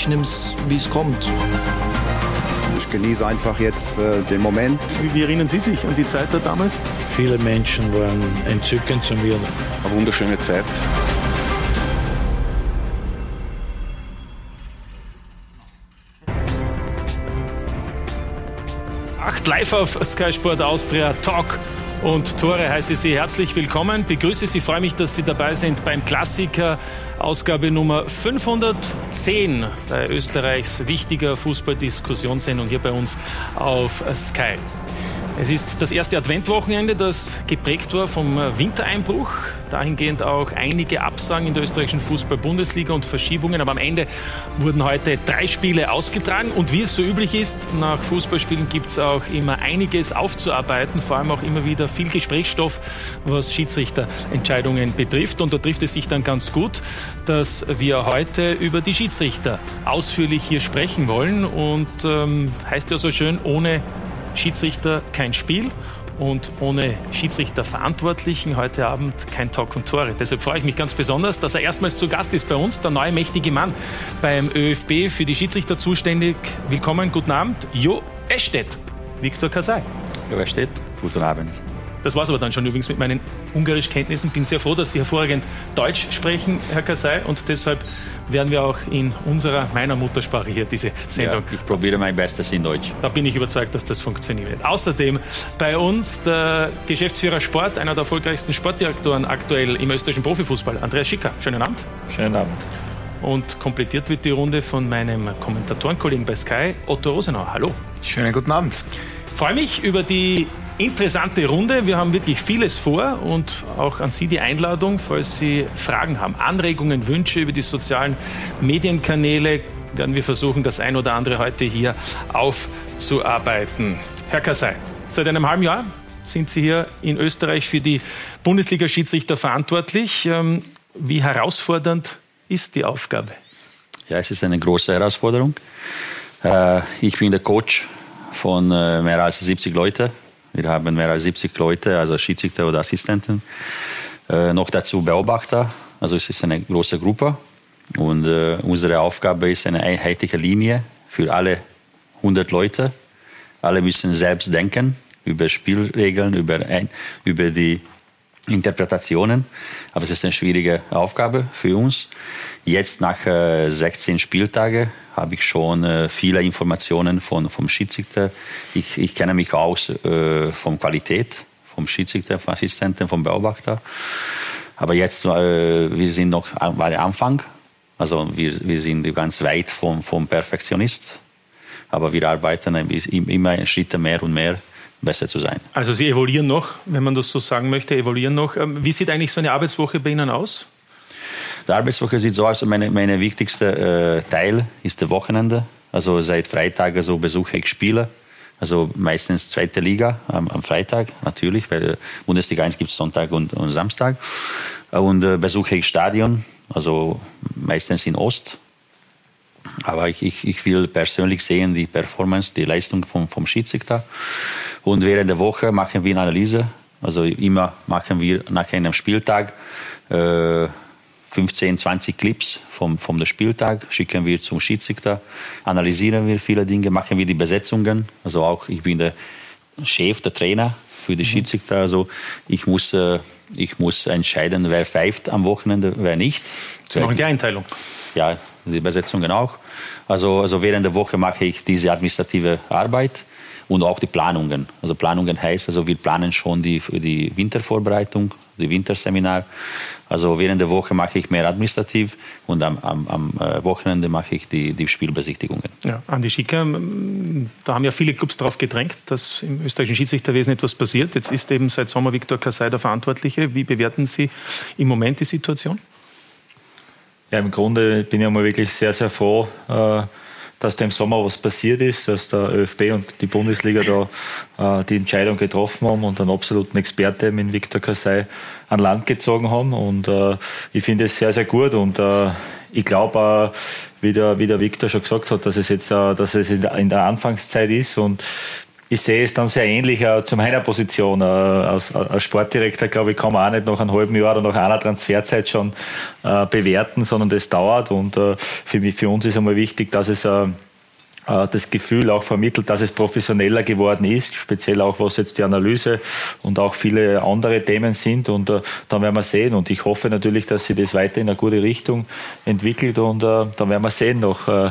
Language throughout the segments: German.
Ich nehme es, wie es kommt. Ich genieße einfach jetzt äh, den Moment. Wie, wie, erinnern Sie sich an die Zeit da damals? Viele Menschen waren entzückend zu mir. Eine wunderschöne Zeit. live auf Sky Sport Austria Talk und Tore heiße Sie herzlich willkommen. Begrüße Sie, freue mich, dass Sie dabei sind beim Klassiker Ausgabe Nummer 510 bei Österreichs wichtiger Fußballdiskussionssendung hier bei uns auf Sky. Es ist das erste Adventwochenende, das geprägt war vom Wintereinbruch. Dahingehend auch einige Absagen in der österreichischen Fußball-Bundesliga und Verschiebungen. Aber am Ende wurden heute drei Spiele ausgetragen. Und wie es so üblich ist, nach Fußballspielen gibt es auch immer einiges aufzuarbeiten. Vor allem auch immer wieder viel Gesprächsstoff, was Schiedsrichterentscheidungen betrifft. Und da trifft es sich dann ganz gut, dass wir heute über die Schiedsrichter ausführlich hier sprechen wollen. Und ähm, heißt ja so schön, ohne Schiedsrichter kein Spiel und ohne Schiedsrichterverantwortlichen heute Abend kein Talk und Tore. Deshalb freue ich mich ganz besonders, dass er erstmals zu Gast ist bei uns, der neue mächtige Mann beim ÖFB für die Schiedsrichter zuständig. Willkommen, guten Abend, Jo Estedt, Viktor Kasai. Jo Estedt, guten Abend. Das war es aber dann schon übrigens mit meinen Ungarischkenntnissen. Bin sehr froh, dass Sie hervorragend Deutsch sprechen, Herr Kasai, und deshalb werden wir auch in unserer, meiner Muttersprache hier diese Sendung. Ja, ich probiere mein Bestes in Deutsch. Da bin ich überzeugt, dass das funktioniert. Außerdem bei uns der Geschäftsführer Sport, einer der erfolgreichsten Sportdirektoren aktuell im österreichischen Profifußball, Andreas Schicker. Schönen Abend. Schönen Abend. Und komplettiert wird die Runde von meinem Kommentatorenkollegen bei Sky, Otto Rosenau. Hallo. Schönen guten Abend. Ich freue mich über die interessante Runde. Wir haben wirklich vieles vor und auch an Sie die Einladung, falls Sie Fragen haben, Anregungen, Wünsche über die sozialen Medienkanäle, werden wir versuchen, das ein oder andere heute hier aufzuarbeiten. Herr Kassai, seit einem halben Jahr sind Sie hier in Österreich für die Bundesliga-Schiedsrichter verantwortlich. Ähm, wie herausfordernd ist die Aufgabe? Ja, es ist eine große Herausforderung. Äh, ich bin der Coach von äh, mehr als 70 Leuten wir haben mehr als 70 Leute, also Schiedsrichter oder Assistenten. Äh, noch dazu Beobachter. Also es ist eine große Gruppe. Und äh, unsere Aufgabe ist eine einheitliche Linie für alle 100 Leute. Alle müssen selbst denken über Spielregeln, über, ein, über die Interpretationen. Aber es ist eine schwierige Aufgabe für uns. Jetzt nach äh, 16 Spieltagen habe ich schon äh, viele Informationen von, vom Schiedsrichter. Ich, ich kenne mich aus äh, von Qualität, vom Schiedsrichter, vom Assistenten, vom Beobachter. Aber jetzt, äh, wir sind noch am Anfang. Also wir, wir sind ganz weit vom, vom Perfektionist. Aber wir arbeiten immer Schritte mehr und mehr besser zu sein. Also Sie evaluieren noch, wenn man das so sagen möchte, evaluieren noch. Ähm, wie sieht eigentlich so eine Arbeitswoche bei Ihnen aus? Die Arbeitswoche sieht so aus, meine, meine wichtigste äh, Teil ist das Wochenende. Also seit Freitag also besuche ich Spiele. Also meistens zweite Liga am, am Freitag, natürlich, weil Bundesliga 1 gibt es Sonntag und, und, Samstag. Und äh, besuche ich Stadion, also meistens in Ost. Aber ich, ich, ich will persönlich sehen die Performance, die Leistung vom, vom Schiedsrichter. Und während der Woche machen wir eine Analyse. Also immer machen wir nach einem Spieltag äh, 15, 20 Clips vom, vom Spieltag, schicken wir zum Schiedsrichter, analysieren wir viele Dinge, machen wir die Besetzungen. Also auch ich bin der Chef, der Trainer für die mhm. Schiedsrichter. Also ich muss, äh, ich muss entscheiden, wer pfeift am Wochenende, wer nicht. Sie machen die Einteilung. Ja, die Besetzungen auch. Also, also während der Woche mache ich diese administrative Arbeit und auch die Planungen. Also Planungen heißt, also wir planen schon die, die Wintervorbereitung, die Winterseminar. Also während der Woche mache ich mehr administrativ und am, am, am äh, Wochenende mache ich die, die Spielbesichtigungen. Ja, Andi Schicker, da haben ja viele Clubs darauf gedrängt, dass im österreichischen Schiedsrichterwesen etwas passiert. Jetzt ist eben seit Sommer Viktor Kassai der Verantwortliche. Wie bewerten Sie im Moment die Situation? Ja, im Grunde bin ich einmal wirklich sehr, sehr froh, äh, dass da im Sommer was passiert ist, dass der ÖFB und die Bundesliga da äh, die Entscheidung getroffen haben und einen absoluten Experte mit Viktor Kassai an Land gezogen haben. Und äh, ich finde es sehr, sehr gut. Und äh, ich glaube, äh, wie der, wie der Viktor schon gesagt hat, dass es jetzt äh, dass es in der, Anfangszeit ist. Und ich sehe es dann sehr ähnlich äh, zu meiner Position. Äh, als, als Sportdirektor, glaube ich, kann man auch nicht nach einem halben Jahr oder nach einer Transferzeit schon äh, bewerten, sondern das dauert. Und äh, für, mich, für uns ist einmal wichtig, dass es äh, äh, das Gefühl auch vermittelt, dass es professioneller geworden ist, speziell auch was jetzt die Analyse und auch viele andere Themen sind. Und äh, dann werden wir sehen. Und ich hoffe natürlich, dass sich das weiter in eine gute Richtung entwickelt. Und äh, dann werden wir sehen noch. Äh,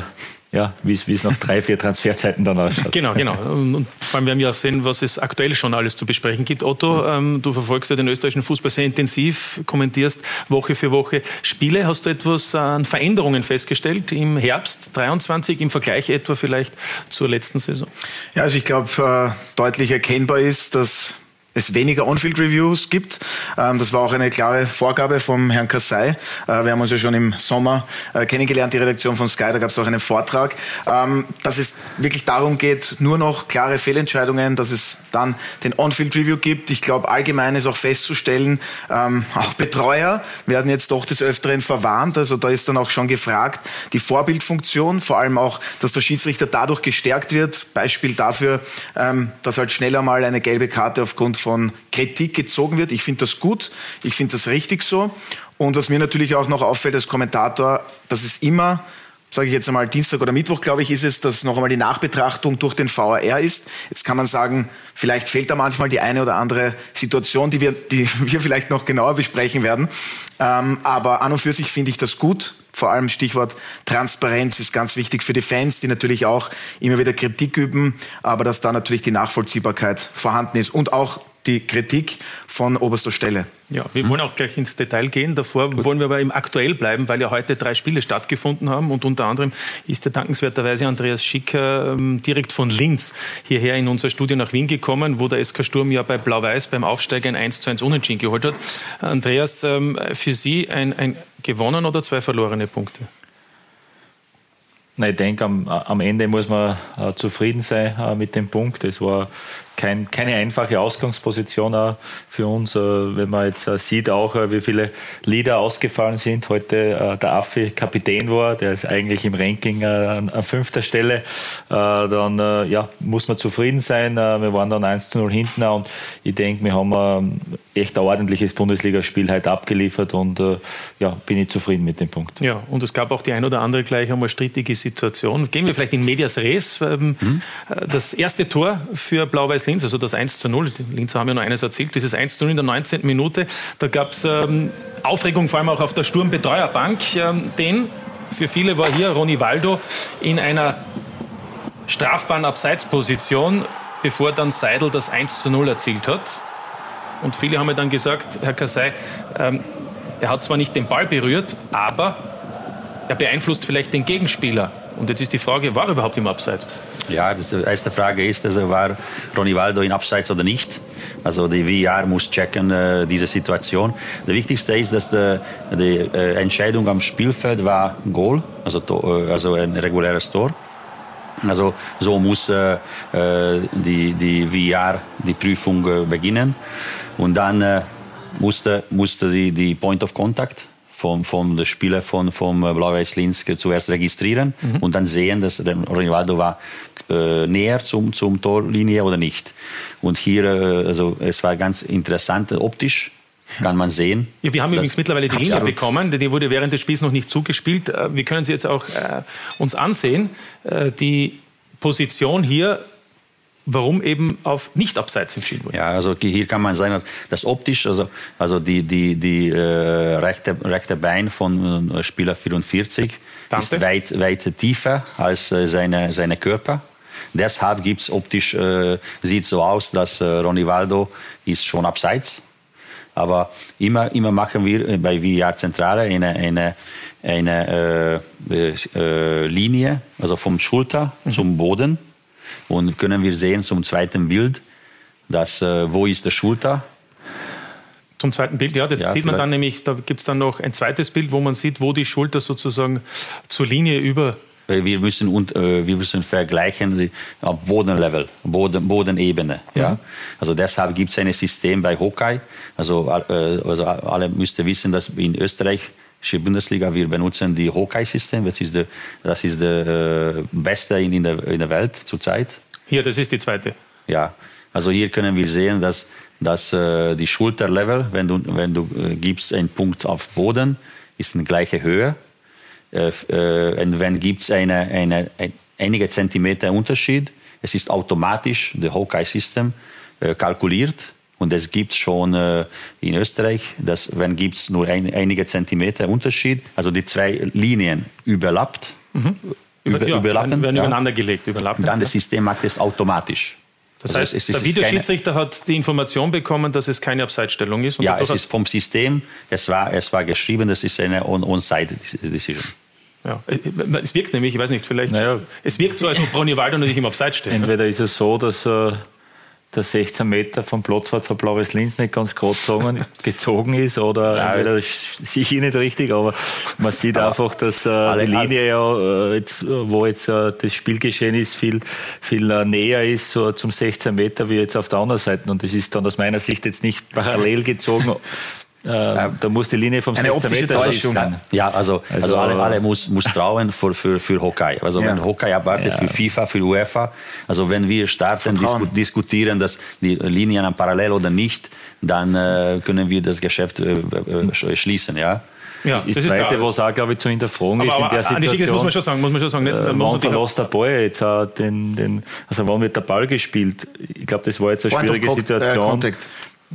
ja, wie es nach drei, vier Transferzeiten dann ausschaut. Genau, genau. Und vor allem werden wir auch sehen, was es aktuell schon alles zu besprechen gibt. Otto, ähm, du verfolgst ja den österreichischen Fußball sehr intensiv, kommentierst Woche für Woche Spiele. Hast du etwas an Veränderungen festgestellt im Herbst 23 im Vergleich etwa vielleicht zur letzten Saison? Ja, also ich glaube, äh, deutlich erkennbar ist, dass es weniger On-Field-Reviews gibt. Ähm, das war auch eine klare Vorgabe vom Herrn Kassai. Äh, wir haben uns ja schon im Sommer äh, kennengelernt, die Redaktion von Sky, da gab es auch einen Vortrag, ähm, dass es wirklich darum geht, nur noch klare Fehlentscheidungen, dass es dann den On-Field-Review gibt. Ich glaube, allgemein ist auch festzustellen, ähm, auch Betreuer werden jetzt doch des Öfteren verwarnt. Also da ist dann auch schon gefragt, die Vorbildfunktion, vor allem auch, dass der Schiedsrichter dadurch gestärkt wird. Beispiel dafür, dass halt schneller mal eine gelbe Karte aufgrund von Kritik gezogen wird. Ich finde das gut, ich finde das richtig so. Und was mir natürlich auch noch auffällt als Kommentator, dass es immer sage ich jetzt einmal Dienstag oder Mittwoch, glaube ich, ist es, dass noch einmal die Nachbetrachtung durch den VAR ist. Jetzt kann man sagen, vielleicht fehlt da manchmal die eine oder andere Situation, die wir, die wir vielleicht noch genauer besprechen werden. Ähm, aber an und für sich finde ich das gut. Vor allem Stichwort Transparenz ist ganz wichtig für die Fans, die natürlich auch immer wieder Kritik üben, aber dass da natürlich die Nachvollziehbarkeit vorhanden ist und auch die Kritik von oberster Stelle. Ja, wir wollen auch gleich ins Detail gehen. Davor Gut. wollen wir aber im Aktuell bleiben, weil ja heute drei Spiele stattgefunden haben und unter anderem ist der dankenswerterweise Andreas Schicker ähm, direkt von Linz hierher in unser Studio nach Wien gekommen, wo der SK Sturm ja bei Blau-Weiß beim Aufsteiger ein 1 zu 1 Unentschieden geholt hat. Andreas, ähm, für Sie ein, ein gewonnen oder zwei verlorene Punkte? Na, ich denke, am, am Ende muss man äh, zufrieden sein äh, mit dem Punkt. Es war kein, keine einfache Ausgangsposition auch für uns, äh, wenn man jetzt äh, sieht auch, äh, wie viele Leader ausgefallen sind. Heute der Affi Kapitän war, der ist eigentlich im Ranking an, an fünfter Stelle. Dann ja, muss man zufrieden sein. Wir waren dann 1 zu 0 hinten und ich denke, wir haben ein echt ein ordentliches Bundesligaspiel heute abgeliefert und ja, bin ich zufrieden mit dem Punkt. Ja, und es gab auch die ein oder andere gleich einmal strittige Situation. Gehen wir vielleicht in Medias Res. Ähm, mhm. Das erste Tor für Blau-Weiß Linz, also das 1 zu 0. Die Linzer haben ja noch eines erzählt, dieses 1 zu 0 in der 19. Minute. Da gab es ähm, Aufregung, vor allem auch auf der Sturmbetreuerbank. Ähm, denn für viele war hier Ronny Waldo in einer strafbaren Abseitsposition, bevor dann Seidel das 1 zu 0 erzielt hat. Und viele haben mir dann gesagt, Herr Kassai, ähm, er hat zwar nicht den Ball berührt, aber er beeinflusst vielleicht den Gegenspieler. Und jetzt ist die Frage, war er überhaupt im Abseits? Ja, die erste Frage ist, also war Ronny Waldo in Abseits oder nicht? Also die VR muss checken äh, diese Situation. Das Wichtigste ist, dass die, die äh, Entscheidung am Spielfeld war Goal, also, äh, also ein reguläres Tor. Also so muss äh, äh die, die VR die Prüfung äh, beginnen. Und dann äh, musste, musste die, die Point of Contact vom, vom Spieler von, vom Blau-Weiß Linz zuerst registrieren mhm. und dann sehen, dass der Rivaldo war äh, näher zum, zum Torlinie oder nicht. Und hier, äh, also es war ganz interessant optisch kann man sehen. Ja, wir haben übrigens mittlerweile die Linie bekommen, die wurde während des Spiels noch nicht zugespielt. Äh, wir können sie jetzt auch äh, uns ansehen. Äh, die Position hier warum eben auf nicht abseits entschieden wurde. Ja, also hier kann man sagen, dass optisch, also, also die, die, die äh, rechte, rechte Bein von äh, Spieler 44 Dante. ist weit, weit tiefer als äh, seine, seine Körper. Deshalb gibt's optisch, äh, sieht so aus, dass äh, Ronny Waldo ist schon abseits. Aber immer, immer machen wir äh, bei VR Zentrale eine, eine, eine Linie, also vom Schulter mhm. zum Boden und können wir sehen zum zweiten Bild, dass, äh, wo ist der Schulter? Zum zweiten Bild, ja, das ja, sieht man dann nämlich, da gibt es dann noch ein zweites Bild, wo man sieht, wo die Schulter sozusagen zur Linie über wir müssen, und, äh, wir müssen vergleichen auf Bodenlevel, Boden, Bodenebene. Ja? Mhm. Also deshalb gibt es ein System bei Hockey. Also, äh, also alle müssten wissen, dass in Österreich Bundesliga, wir benutzen die Hockey-System. Das ist das das ist der äh, beste in, in, der, in der Welt zurzeit. Hier, das ist die zweite. Ja, also hier können wir sehen, dass, dass äh, die Schulterlevel, wenn du, wenn du äh, gibst einen Punkt auf Boden, ist in gleiche Höhe. Und wenn gibt es eine, eine, ein, einige Zentimeter Unterschied, es ist automatisch, das Hawkeye-System kalkuliert. Und es gibt schon äh, in Österreich, dass wenn gibt es nur ein, einige Zentimeter Unterschied, also die zwei Linien überlappt, mhm. Über, ja, überlappen, werden ja. übereinander gelegt, überlappen. Dann das System macht es automatisch. Das also heißt, es, es der Videoschiedsrichter hat die Information bekommen, dass es keine Abseitsstellung ist. ja, es ist vom System, es war, es war geschrieben, das ist eine On-Side-Decision. Ja, es wirkt nämlich, ich weiß nicht, vielleicht, naja, es wirkt so, als ob Ronny Waldo nicht im Abseits steht. Entweder ist es so, dass äh, der 16 Meter vom Platzwart von Blaues Linz nicht ganz gerade gezogen ist oder ja, sehe ich nicht richtig, aber man sieht einfach, dass äh, die Linie ja, äh, jetzt, wo jetzt äh, das Spielgeschehen ist, viel, viel äh, näher ist so zum 16 Meter wie jetzt auf der anderen Seite. Und das ist dann aus meiner Sicht jetzt nicht parallel gezogen äh, da muss die Linie vom Eine optische Täuschung. Ja, also, also, also alle, alle muss, muss trauen für, für, für Hockey. Also ja. wenn Hockey erwartet ja. für FIFA, für UEFA, also wenn wir starten, disku diskutieren, dass die Linien parallel oder nicht, dann äh, können wir das Geschäft äh, äh schließen, ja. Ja, das ist das Zweite, ist was auch, glaube ich, zu hinterfragen aber, ist in der Situation. das muss man schon sagen, muss man schon sagen. Nicht, äh, wann verlässt der Ball jetzt auch den, den, also wann wird der Ball gespielt? Ich glaube, das war jetzt eine schwierige Situation. Äh,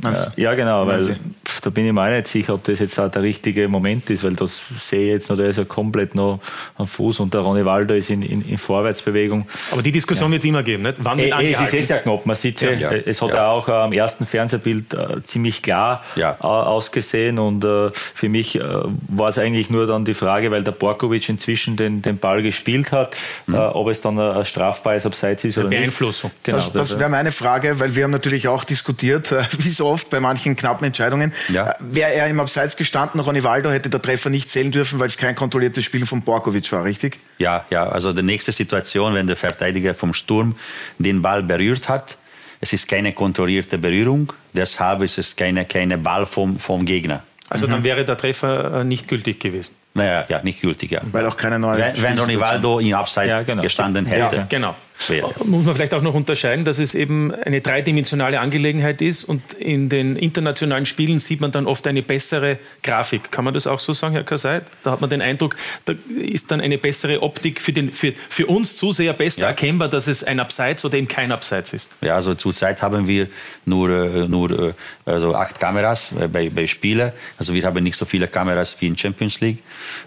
ja, ja, genau, weil da bin ich mir auch nicht sicher, ob das jetzt auch der richtige Moment ist, weil das sehe ich jetzt noch, der ist ja komplett noch am Fuß und der Ronny Waldo ist in, in, in Vorwärtsbewegung. Aber die Diskussion ja. wird es immer geben, nicht? Wann wird äh, Es ist eh sehr knapp, man sieht ja, ja. es hat ja. auch äh, am ersten Fernsehbild äh, ziemlich klar ja. ausgesehen und äh, für mich äh, war es eigentlich nur dann die Frage, weil der Borkovic inzwischen den, den Ball gespielt hat, mhm. Äh, ob es dann ein strafbares Abseits ist oder Beeinflussung. nicht. Genau, das, das wäre meine Frage, weil wir haben natürlich auch diskutiert, wie so oft bei manchen knappen Entscheidungen, ja. Wäre er im Abseits gestanden, Ronivaldo hätte der Treffer nicht zählen dürfen, weil es kein kontrolliertes Spiel von Borkovic war, richtig? Ja, ja. Also die nächste Situation, wenn der Verteidiger vom Sturm den Ball berührt hat, es ist keine kontrollierte Berührung, deshalb ist es keine, keine Ball vom, vom Gegner. Also mhm. dann wäre der Treffer äh, nicht gültig gewesen. Naja, ja, nicht gültig, ja. Weil auch keine neue. Wenn, wenn Ronivaldo im Abseits ja, genau. gestanden hätte. Ja, genau wäre. Muss man vielleicht auch noch unterscheiden, dass es eben eine dreidimensionale Angelegenheit ist und in den internationalen Spielen sieht man dann oft eine bessere Grafik. Kann man das auch so sagen, Herr Kaseit? Da hat man den Eindruck, da ist dann eine bessere Optik für, den, für, für uns Zuseher besser ja. erkennbar, dass es ein Abseits oder eben kein Abseits ist. Ja, also zurzeit haben wir nur, äh, nur äh, also acht Kameras äh, bei, bei Spielen. Also wir haben nicht so viele Kameras wie in Champions League.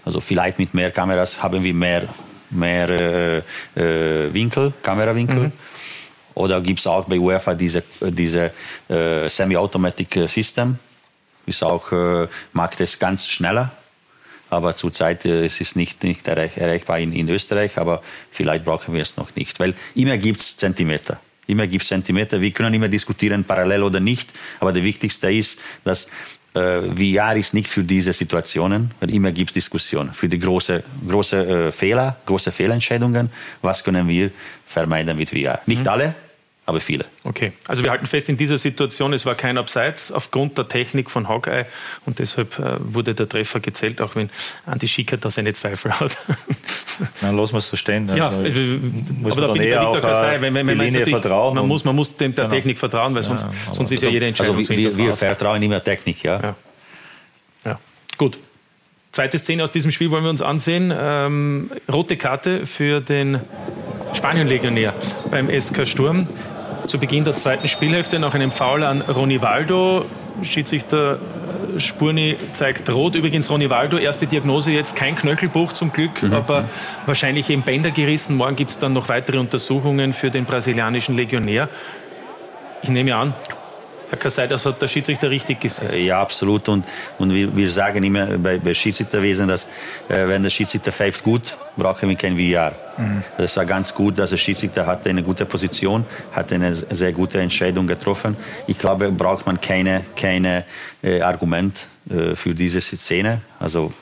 Also vielleicht mit mehr Kameras haben wir mehr mehr äh, äh, Winkel, Kamerawinkel. Mhm. Oder gibt es auch bei UEFA diese, diese äh, Semi-Automatic System. Ist auch, äh, macht es ganz schneller. Aber zurzeit äh, ist es nicht, nicht erreich, erreichbar in, in Österreich, aber vielleicht brauchen wir es noch nicht. Weil immer gibt es Zentimeter. Immer gibt es Zentimeter. Wir können immer diskutieren, parallel oder nicht. Aber der Wichtigste ist, dass äh, VR ist nicht für diese Situationen, weil immer gibt es Diskussionen. Für die großen große, äh, Fehler, große Fehlentscheidungen, was können wir vermeiden mit VR? Nicht mhm. alle, aber viele. Okay, also wir halten fest, in dieser Situation, es war kein Abseits aufgrund der Technik von Hawkeye und deshalb äh, wurde der Treffer gezählt, auch wenn Andi Schicker da seine Zweifel hat. Dann lassen wir es so stehen. Ja, also, muss aber da bin ich der Victor Kassai, wenn, wenn, wenn man vertrauen. Man muss, man muss dem der genau. Technik vertrauen, weil sonst, ja, sonst ist ja jede Entscheidung also wir, wir vertrauen immer Technik, ja. ja. ja. Gut. Zweite Szene aus diesem Spiel wollen wir uns ansehen. Ähm, rote Karte für den Spanien-Legionär beim SK Sturm zu Beginn der zweiten Spielhälfte nach einem Foul an Ronivaldo. Schiedsrichter Spurni zeigt rot. Übrigens Ronivaldo, erste Diagnose jetzt kein Knöchelbruch zum Glück, mhm. aber wahrscheinlich eben Bänder gerissen. Morgen gibt es dann noch weitere Untersuchungen für den brasilianischen Legionär. Ich nehme an, Herr Kassai, das hat der Schiedsrichter richtig gesehen. Äh, ja, absolut. Und, und wir, wir sagen immer bei, bei Schiedsrichterwesen, dass äh, wenn der Schiedsrichter pfeift gut, brauchen wir kein VR. Mhm. Das war ganz gut, dass der Schiedsrichter hatte eine gute Position, hat eine sehr gute Entscheidung getroffen. Ich glaube, braucht man keine, keine äh, Argument äh, für diese Szene. Also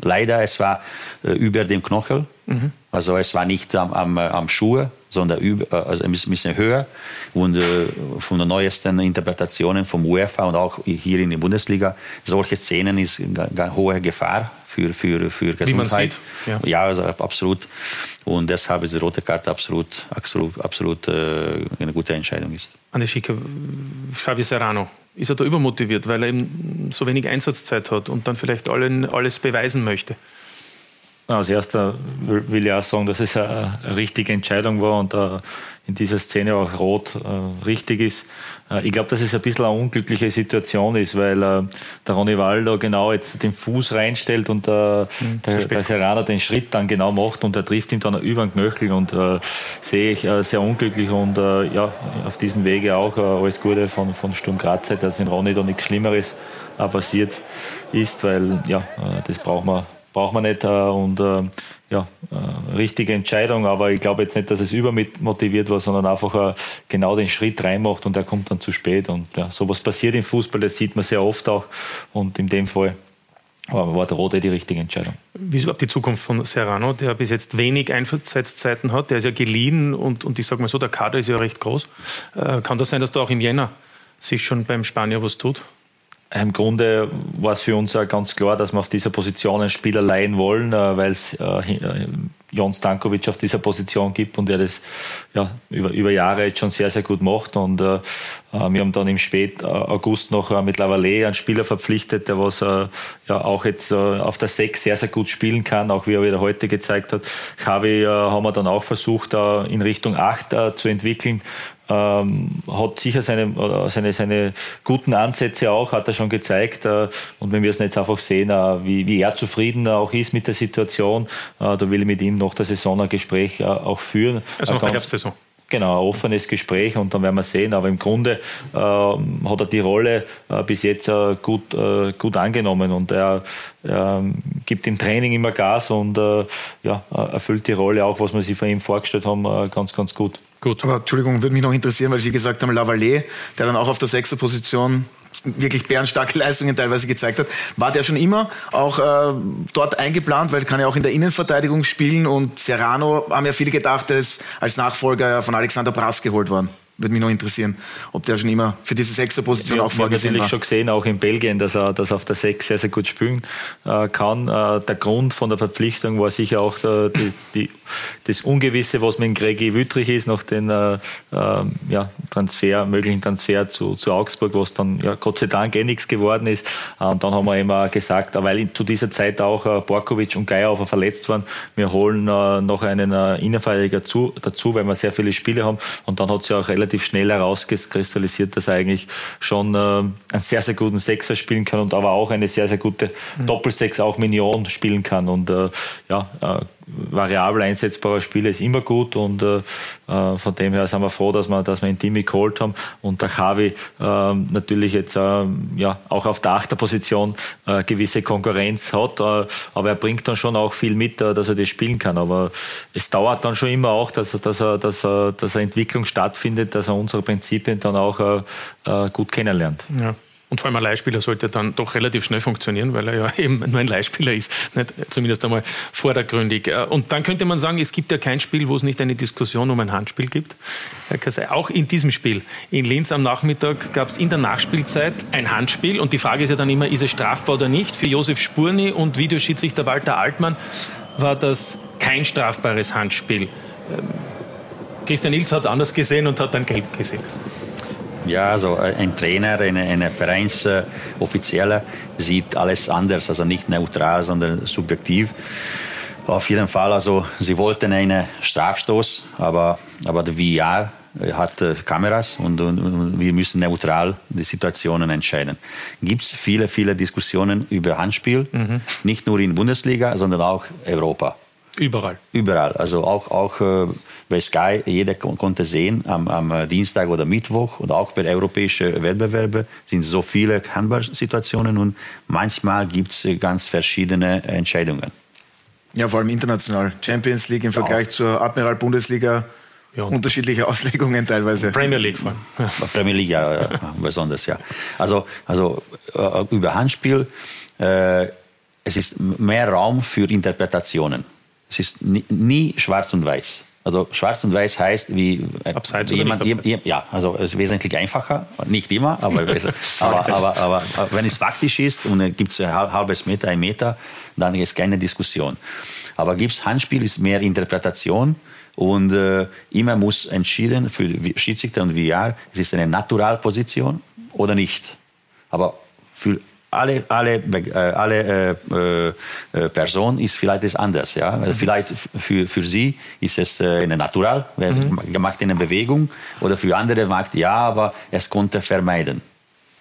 leider, es war äh, über dem Knochel Mhm. Also es war nicht am, am, am Schuh, sondern über, äh, also ein bisschen höher. Und äh, von den neuesten Interpretationen vom UEFA und auch hier in der Bundesliga, solche Szenen ist eine hohe Gefahr für, für, für Gesundheit. Wie man sieht. Ja, ja also absolut. Und deshalb ist die rote Karte absolut, absolut, absolut äh, eine gute Entscheidung ist. Anne Schicker, Javi Serrano, ist er da übermotiviert, weil er eben so wenig Einsatzzeit hat und dann vielleicht allen, alles beweisen möchte? Als erster will ich auch sagen, dass es eine, richtige Entscheidung war und äh, in dieser Szene auch rot äh, richtig ist. Äh, ich glaube, dass es ein bisschen eine unglückliche Situation ist, weil der Ronny Waldo genau jetzt den Fuß reinstellt und mhm, der, der Serrano den Schritt dann genau macht und er trifft ihn dann über den Knöchel und äh, sehe ich äh, sehr unglücklich und äh, ja, auf diesem Wege auch alles Gute von, von Sturm Graz, dass in Ronny da nichts Schlimmeres passiert ist, weil ja, das braucht man braucht man nicht. Äh, und äh, ja, äh, richtige Entscheidung, aber ich glaube jetzt nicht, dass es übermotiviert war, sondern einfach genau den Schritt reinmacht und er kommt dann zu spät. Und ja, sowas passiert im Fußball, das sieht man sehr oft auch. Und in dem Fall war der Rote die richtige Entscheidung. Wie ist überhaupt die Zukunft von Serrano, der bis jetzt wenig Einsatzzeiten hat? Der ist ja geliehen und, und ich sage mal so, der Kader ist ja recht groß. Äh, kann das sein, dass da auch im Jänner sich schon beim Spanier was tut? Im Grunde war es für uns ja ganz klar, dass wir auf dieser Position einen Spieler leihen wollen, äh, weil es äh, äh, Jon Stankovic auf dieser Position gibt und der das ja, über, über Jahre jetzt schon sehr, sehr gut macht. Und äh, wir haben dann im Spät August noch mit Lavallée einen Spieler verpflichtet, der was äh, ja auch jetzt äh, auf der Sechs sehr, sehr gut spielen kann, auch wie er wieder heute gezeigt hat. Javi haben wir dann auch versucht, in Richtung Acht zu entwickeln ähm, hat sicher seine, seine, seine guten Ansätze auch, hat er schon gezeigt. Äh, und wenn wir es jetzt einfach sehen, äh, wie, wie er zufrieden auch ist mit der Situation, äh, da will ich mit ihm nach der Saison ein Gespräch äh, auch führen. Also nach der Herbstsaison. Genau, ein offenes Gespräch und dann werden wir sehen. Aber im Grunde äh, hat er die Rolle äh, bis jetzt äh, gut, äh, gut angenommen und er ähm, gibt im Training immer Gas und äh, ja, erfüllt die Rolle auch, was wir sich von ihm vorgestellt haben, äh, ganz, ganz gut. Gut. Aber Entschuldigung, würde mich noch interessieren, weil Sie gesagt haben, Lavallée, der dann auch auf der sechster Position wirklich bärenstarke Leistungen teilweise gezeigt hat. War der schon immer auch äh, dort eingeplant, weil kann ja auch in der Innenverteidigung spielen und Serrano haben ja viele gedacht, er ist als Nachfolger von Alexander Brass geholt worden. Würde mich noch interessieren, ob der schon immer für diese Sechserposition auch vorgesehen war. Ich habe schon gesehen, auch in Belgien, dass er das auf der Sechs sehr, sehr gut spielen äh, kann. Äh, der Grund von der Verpflichtung war sicher auch der, die, die, das Ungewisse, was mit Gregi Wüttrich ist, nach dem äh, ähm, ja, Transfer, möglichen Transfer zu, zu Augsburg, was dann ja, Gott sei Dank eh nichts geworden ist. Äh, und dann haben wir immer gesagt, weil zu dieser Zeit auch äh, Borkovic und Geierhofer verletzt waren, wir holen äh, noch einen Innenverteidiger zu, dazu, weil wir sehr viele Spiele haben. Und dann hat es ja auch relativ relativ schnell herauskristallisiert, dass er eigentlich schon äh, einen sehr, sehr guten Sechser spielen kann und aber auch eine sehr, sehr gute mhm. Doppelsechs, auch Minion spielen kann. Und äh, ja, äh, variabel einsetzbarer Spieler ist immer gut und äh, äh, von dem her sind wir froh, dass wir, dass wir ihn Timmy geholt haben und der Javi äh, natürlich jetzt äh, ja auch auf der Achterposition äh, gewisse Konkurrenz hat, äh, aber er bringt dann schon auch viel mit, äh, dass er das spielen kann. Aber es dauert dann schon immer auch, dass, dass, er, dass, er, dass er Entwicklung stattfindet, dass er unsere Prinzipien dann auch gut kennenlernt. Ja. Und vor allem ein Leihspieler sollte dann doch relativ schnell funktionieren, weil er ja eben nur ein Leihspieler ist, nicht? zumindest einmal vordergründig. Äh, und dann könnte man sagen, es gibt ja kein Spiel, wo es nicht eine Diskussion um ein Handspiel gibt. Herr Kasei, auch in diesem Spiel. In Linz am Nachmittag gab es in der Nachspielzeit ein Handspiel und die Frage ist ja dann immer, ist es strafbar oder nicht? Für Josef Spurni und Videoschiedsrichter Walter Altmann war das kein strafbares Handspiel. Ähm, Christian Ilz hat es anders gesehen und hat dann gelb gesehen. Ja, also äh, ein Trainer, eine, eine Vereinsoffizielle sieht alles anders, also nicht neutral, sondern subjektiv. Auf jeden Fall, also sie wollten einen Strafstoß, aber, aber der VR hat äh, Kameras und, und, und, wir müssen neutral die Situationen entscheiden. Gibt es viele, viele Diskussionen über Handspiel, mhm. nicht nur in Bundesliga, sondern auch Europa. Überall. Überall. Also auch, auch äh, bei Sky, jeder konnte sehen, am, am äh, Dienstag oder Mittwoch und auch bei europäischen Wettbewerben sind so viele Handballsituationen und manchmal gibt es ganz verschiedene Entscheidungen. Ja, vor allem international. Champions League im Vergleich ja. zur Admiral Bundesliga. Ja, unterschiedliche Auslegungen teilweise. Premier League vor allem. Ja. Premier League, ja, ja, besonders, ja. Also, also äh, über Handspiel, äh, es ist mehr Raum für Interpretationen. Es ist nie, nie schwarz und weiß. Also schwarz und weiß heißt, wie abseits jemand, abseits? ja, also es ist wesentlich einfacher, nicht immer, aber, aber, aber, aber, wenn es faktisch ist und es gibt ein halbes Meter, ein Meter, dann ist keine Diskussion. Aber gibt es Handspiel, ist mehr Interpretation und äh, immer muss entschieden für Schiedsrichter und VR, es ist eine Naturalposition oder nicht. Aber für alle, alle, äh, alle äh, äh, Personen ist vielleicht es anders. Ja? Mhm. Vielleicht für, für sie ist es äh, eine Natural, mhm. macht eine Bewegung, oder für andere macht ja, aber es konnte vermeiden.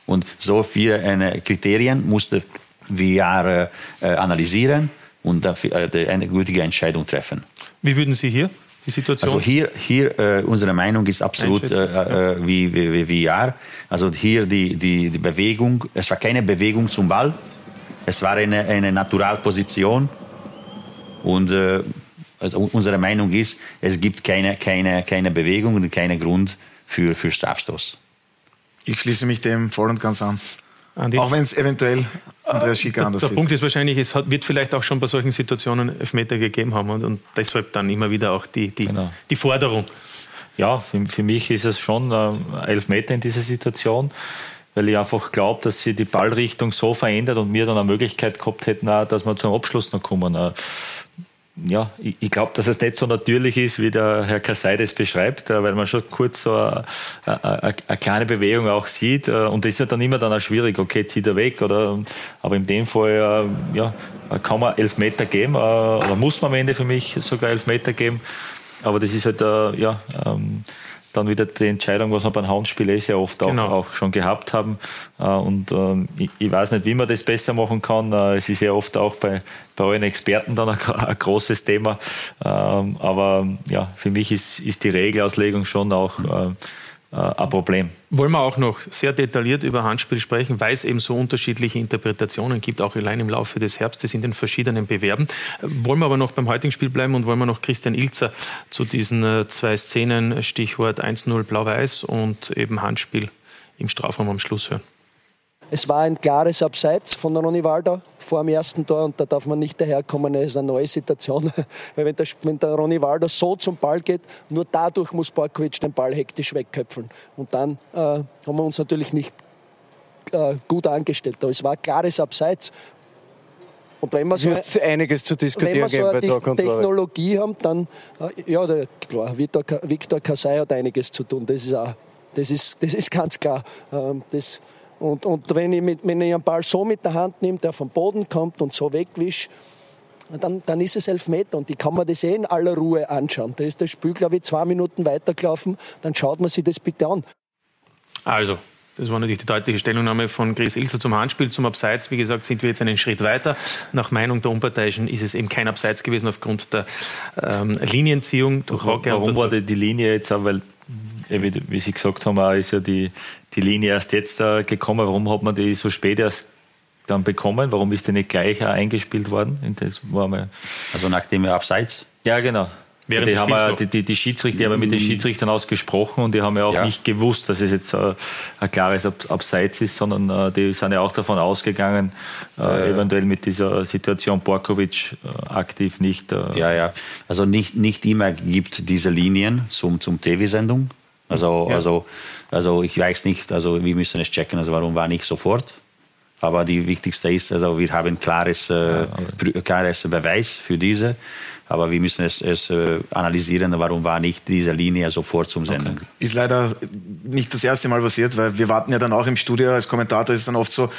Und so viele äh, Kriterien musste wir äh, analysieren und dafür, eine gültige Entscheidung treffen. Wie würden Sie hier die Situation? Also hier, hier äh, unsere Meinung ist absolut äh, äh, wie, wie, wie VR. Also hier die, die, die Bewegung, es war keine Bewegung zum Ball, es war eine, eine Naturalposition und äh, also unsere Meinung ist, es gibt keine, keine, keine Bewegung und keinen Grund für, für Strafstoß. Ich schließe mich dem voll und ganz an. Andi? Auch wenn es eventuell Andreas Schicker der, anders Der sieht. Punkt ist wahrscheinlich, es hat, wird vielleicht auch schon bei solchen Situationen Elfmeter gegeben haben und, und deshalb dann immer wieder auch die, die, genau. die Forderung. Ja, für, für, mich ist es schon äh, Elfmeter in dieser Situation, weil ich einfach glaube, dass sie die Ballrichtung so verändert und wir dann eine Möglichkeit gehabt hätten, auch, dass wir zum Abschluss noch kommen. Äh, ja, ich, ich glaube, dass es nicht so natürlich ist, wie der Herr Kassai das beschreibt, äh, weil man schon kurz so eine, eine, eine kleine Bewegung auch sieht. Äh, und das ist ja dann immer dann auch schwierig, okay, zieht er weg, oder? Aber in dem Fall, äh, ja, kann man elf Meter geben, oder muss man am Ende für mich sogar elf Meter geben. Aber das ist halt, ja, ähm, dann wieder die Entscheidung, was wir beim Handspiel eh sehr oft genau. auch, auch, schon gehabt haben. Äh, und ähm, ich, ich, weiß nicht, wie man das besser machen kann. Äh, es ist ja oft auch bei, bei euren Experten dann ein, ein großes Thema. Ähm, aber ja, für mich ist, ist die Regelauslegung schon auch äh, ein Problem. Wollen wir auch noch sehr detailliert über Handspiel sprechen, weil es eben so unterschiedliche Interpretationen gibt, auch allein im Laufe des Herbstes in den verschiedenen Bewerben. Wollen wir aber noch beim heutigen Spiel bleiben und wollen wir noch Christian Ilzer zu diesen äh, zwei Szenen, Stichwort 1-0 Blau-Weiß und eben Handspiel im Strafraum am Schluss hören. Es war ein klares Abseits von Ronny Walder vor dem ersten Tor und da darf man nicht daherkommen. Es ist eine neue Situation. Weil wenn der, wenn der Ronny Walder so zum Ball geht, nur dadurch muss Borkovic den Ball hektisch wegköpfeln. Und dann äh, haben wir uns natürlich nicht äh, gut angestellt. Aber es war klares Abseits. Und wenn wir so, einiges zu diskutieren wenn wir so eine Technologie haben, dann, äh, ja, der, klar, Victor, Victor Kasai hat einiges zu tun. Das ist, auch, das ist, das ist ganz klar. Ähm, das, und, und wenn, ich mit, wenn ich einen Ball so mit der Hand nehme, der vom Boden kommt und so wegwische, dann, dann ist es elf Meter und ich kann mir das eh in aller Ruhe anschauen. Da ist das Spiel, glaube ich, zwei Minuten weitergelaufen, dann schaut man sich das bitte an. Also, das war natürlich die deutliche Stellungnahme von Chris Ilzer zum Handspiel, zum Abseits. Wie gesagt, sind wir jetzt einen Schritt weiter. Nach Meinung der Unparteiischen ist es eben kein Abseits gewesen aufgrund der ähm, Linienziehung durch Warum, warum war die Linie jetzt auch? Weil, wie, wie Sie gesagt haben, ist ja die, die Linie erst jetzt äh, gekommen? Warum hat man die so spät erst dann bekommen? Warum ist die nicht gleich eingespielt worden? Das war mal also nachdem er abseits? Ja, genau. Während die, haben ja, die, die, die Schiedsrichter, die haben mit den mm. Schiedsrichtern ausgesprochen und die haben ja auch ja. nicht gewusst, dass es jetzt äh, ein klares Ab Abseits ist, sondern äh, die sind ja auch davon ausgegangen, äh, eventuell mit dieser Situation Borkovic äh, aktiv nicht. Äh, ja, ja. Also nicht, nicht immer gibt diese Linien zum, zum TV-Sendung. Also, ja. also, also ich weiß nicht, also wir müssen es checken, also warum war nicht sofort. Aber die wichtigste ist, also wir haben klares, äh, klares Beweis für diese. Aber wir müssen es, es äh, analysieren, warum war nicht diese Linie sofort zum Senden. Okay. Ist leider nicht das erste Mal passiert, weil wir warten ja dann auch im Studio als Kommentator, ist es dann oft so,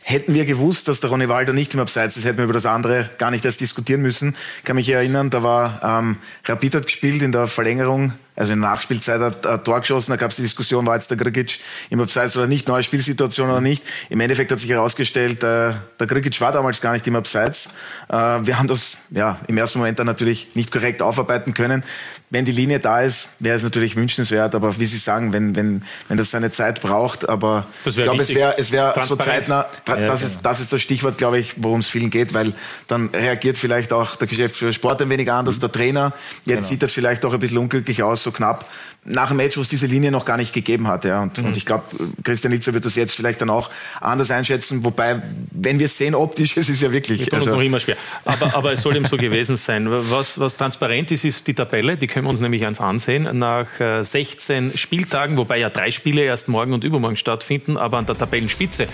Hätten wir gewusst, dass der Ronny Walder nicht im Abseits ist, hätten wir über das andere gar nicht erst diskutieren müssen. Ich kann mich erinnern, da war ähm, Rapid hat gespielt in der Verlängerung also in der Nachspielzeit hat er Tor geschossen, da gab es die Diskussion, war jetzt der Grigic im Abseits oder nicht, neue Spielsituation oder nicht. Im Endeffekt hat sich herausgestellt, äh, der Grigic war damals gar nicht im Abseits. Äh, wir haben das ja im ersten Moment dann natürlich nicht korrekt aufarbeiten können. Wenn die Linie da ist, wäre es natürlich wünschenswert, aber wie Sie sagen, wenn, wenn, wenn das seine Zeit braucht, aber ich glaube, es wäre es wär so zeitnah, das, ja, ist, genau. das ist das Stichwort, glaube ich, worum es vielen geht, weil dann reagiert vielleicht auch der Geschäftsführer Sport ein wenig anders, mhm. der Trainer. Jetzt genau. sieht das vielleicht auch ein bisschen unglücklich aus, so knapp nach dem Match, wo es diese Linie noch gar nicht gegeben hat. Ja. Und, mhm. und ich glaube, Christian Litzer wird das jetzt vielleicht dann auch anders einschätzen. Wobei, wenn wir es sehen optisch, es ist ja wirklich... Wir also, noch immer schwer. Aber, aber es soll eben so gewesen sein. Was, was transparent ist, ist die Tabelle. Die können wir uns nämlich eins ansehen. Nach 16 äh, Spieltagen, wobei ja drei Spiele erst morgen und übermorgen stattfinden, aber an der Tabellenspitze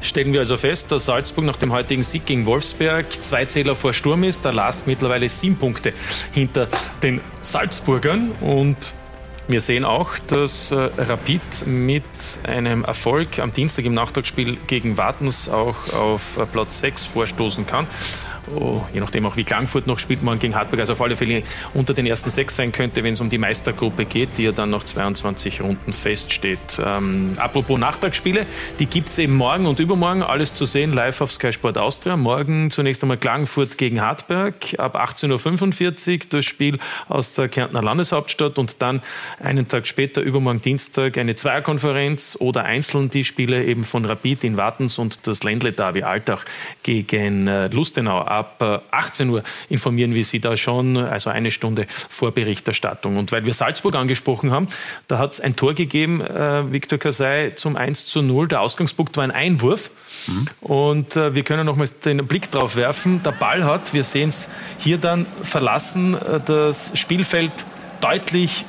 stellen wir also fest, dass Salzburg nach dem heutigen Sieg gegen Wolfsberg zwei Zähler vor Sturm ist. Der Lask mittlerweile sieben Punkte hinter den Salzburgern und wir sehen auch, dass äh, Rapid mit einem Erfolg am Dienstag im Nachtragsspiel gegen Wartens auch auf äh, Platz 6 vorstoßen kann oh, je nachdem auch wie Klangfurt noch spielt, man gegen Hartberg, also auf alle Fälle unter den ersten sechs sein könnte, wenn es um die Meistergruppe geht, die ja dann nach 22 Runden feststeht. Ähm, apropos Nachtragsspiele, die gibt es eben morgen und übermorgen, alles zu sehen, live auf Sky Sport Austria. Morgen zunächst einmal Klagenfurt gegen Hartberg, ab 18.45 Uhr das Spiel aus der Kärntner Landeshauptstadt und dann einen Tag später, übermorgen Dienstag, eine Zweierkonferenz oder einzeln die Spiele eben von Rapid in Wartens und das Ländle Derby Altach gegen äh, Lustenau ab 18 äh, Uhr informieren wir Sie da schon, also eine Stunde vor Berichterstattung. Und weil wir Salzburg angesprochen haben, da hat es ein Tor gegeben, äh, Viktor Kasai zum 1 zu 0. Der Ausgangspunkt war ein Einwurf. Mhm. Und äh, wir können noch mal den Blick drauf werfen. Der Ball hat, wir sehen es hier dann, verlassen äh, das Spielfeld deutlich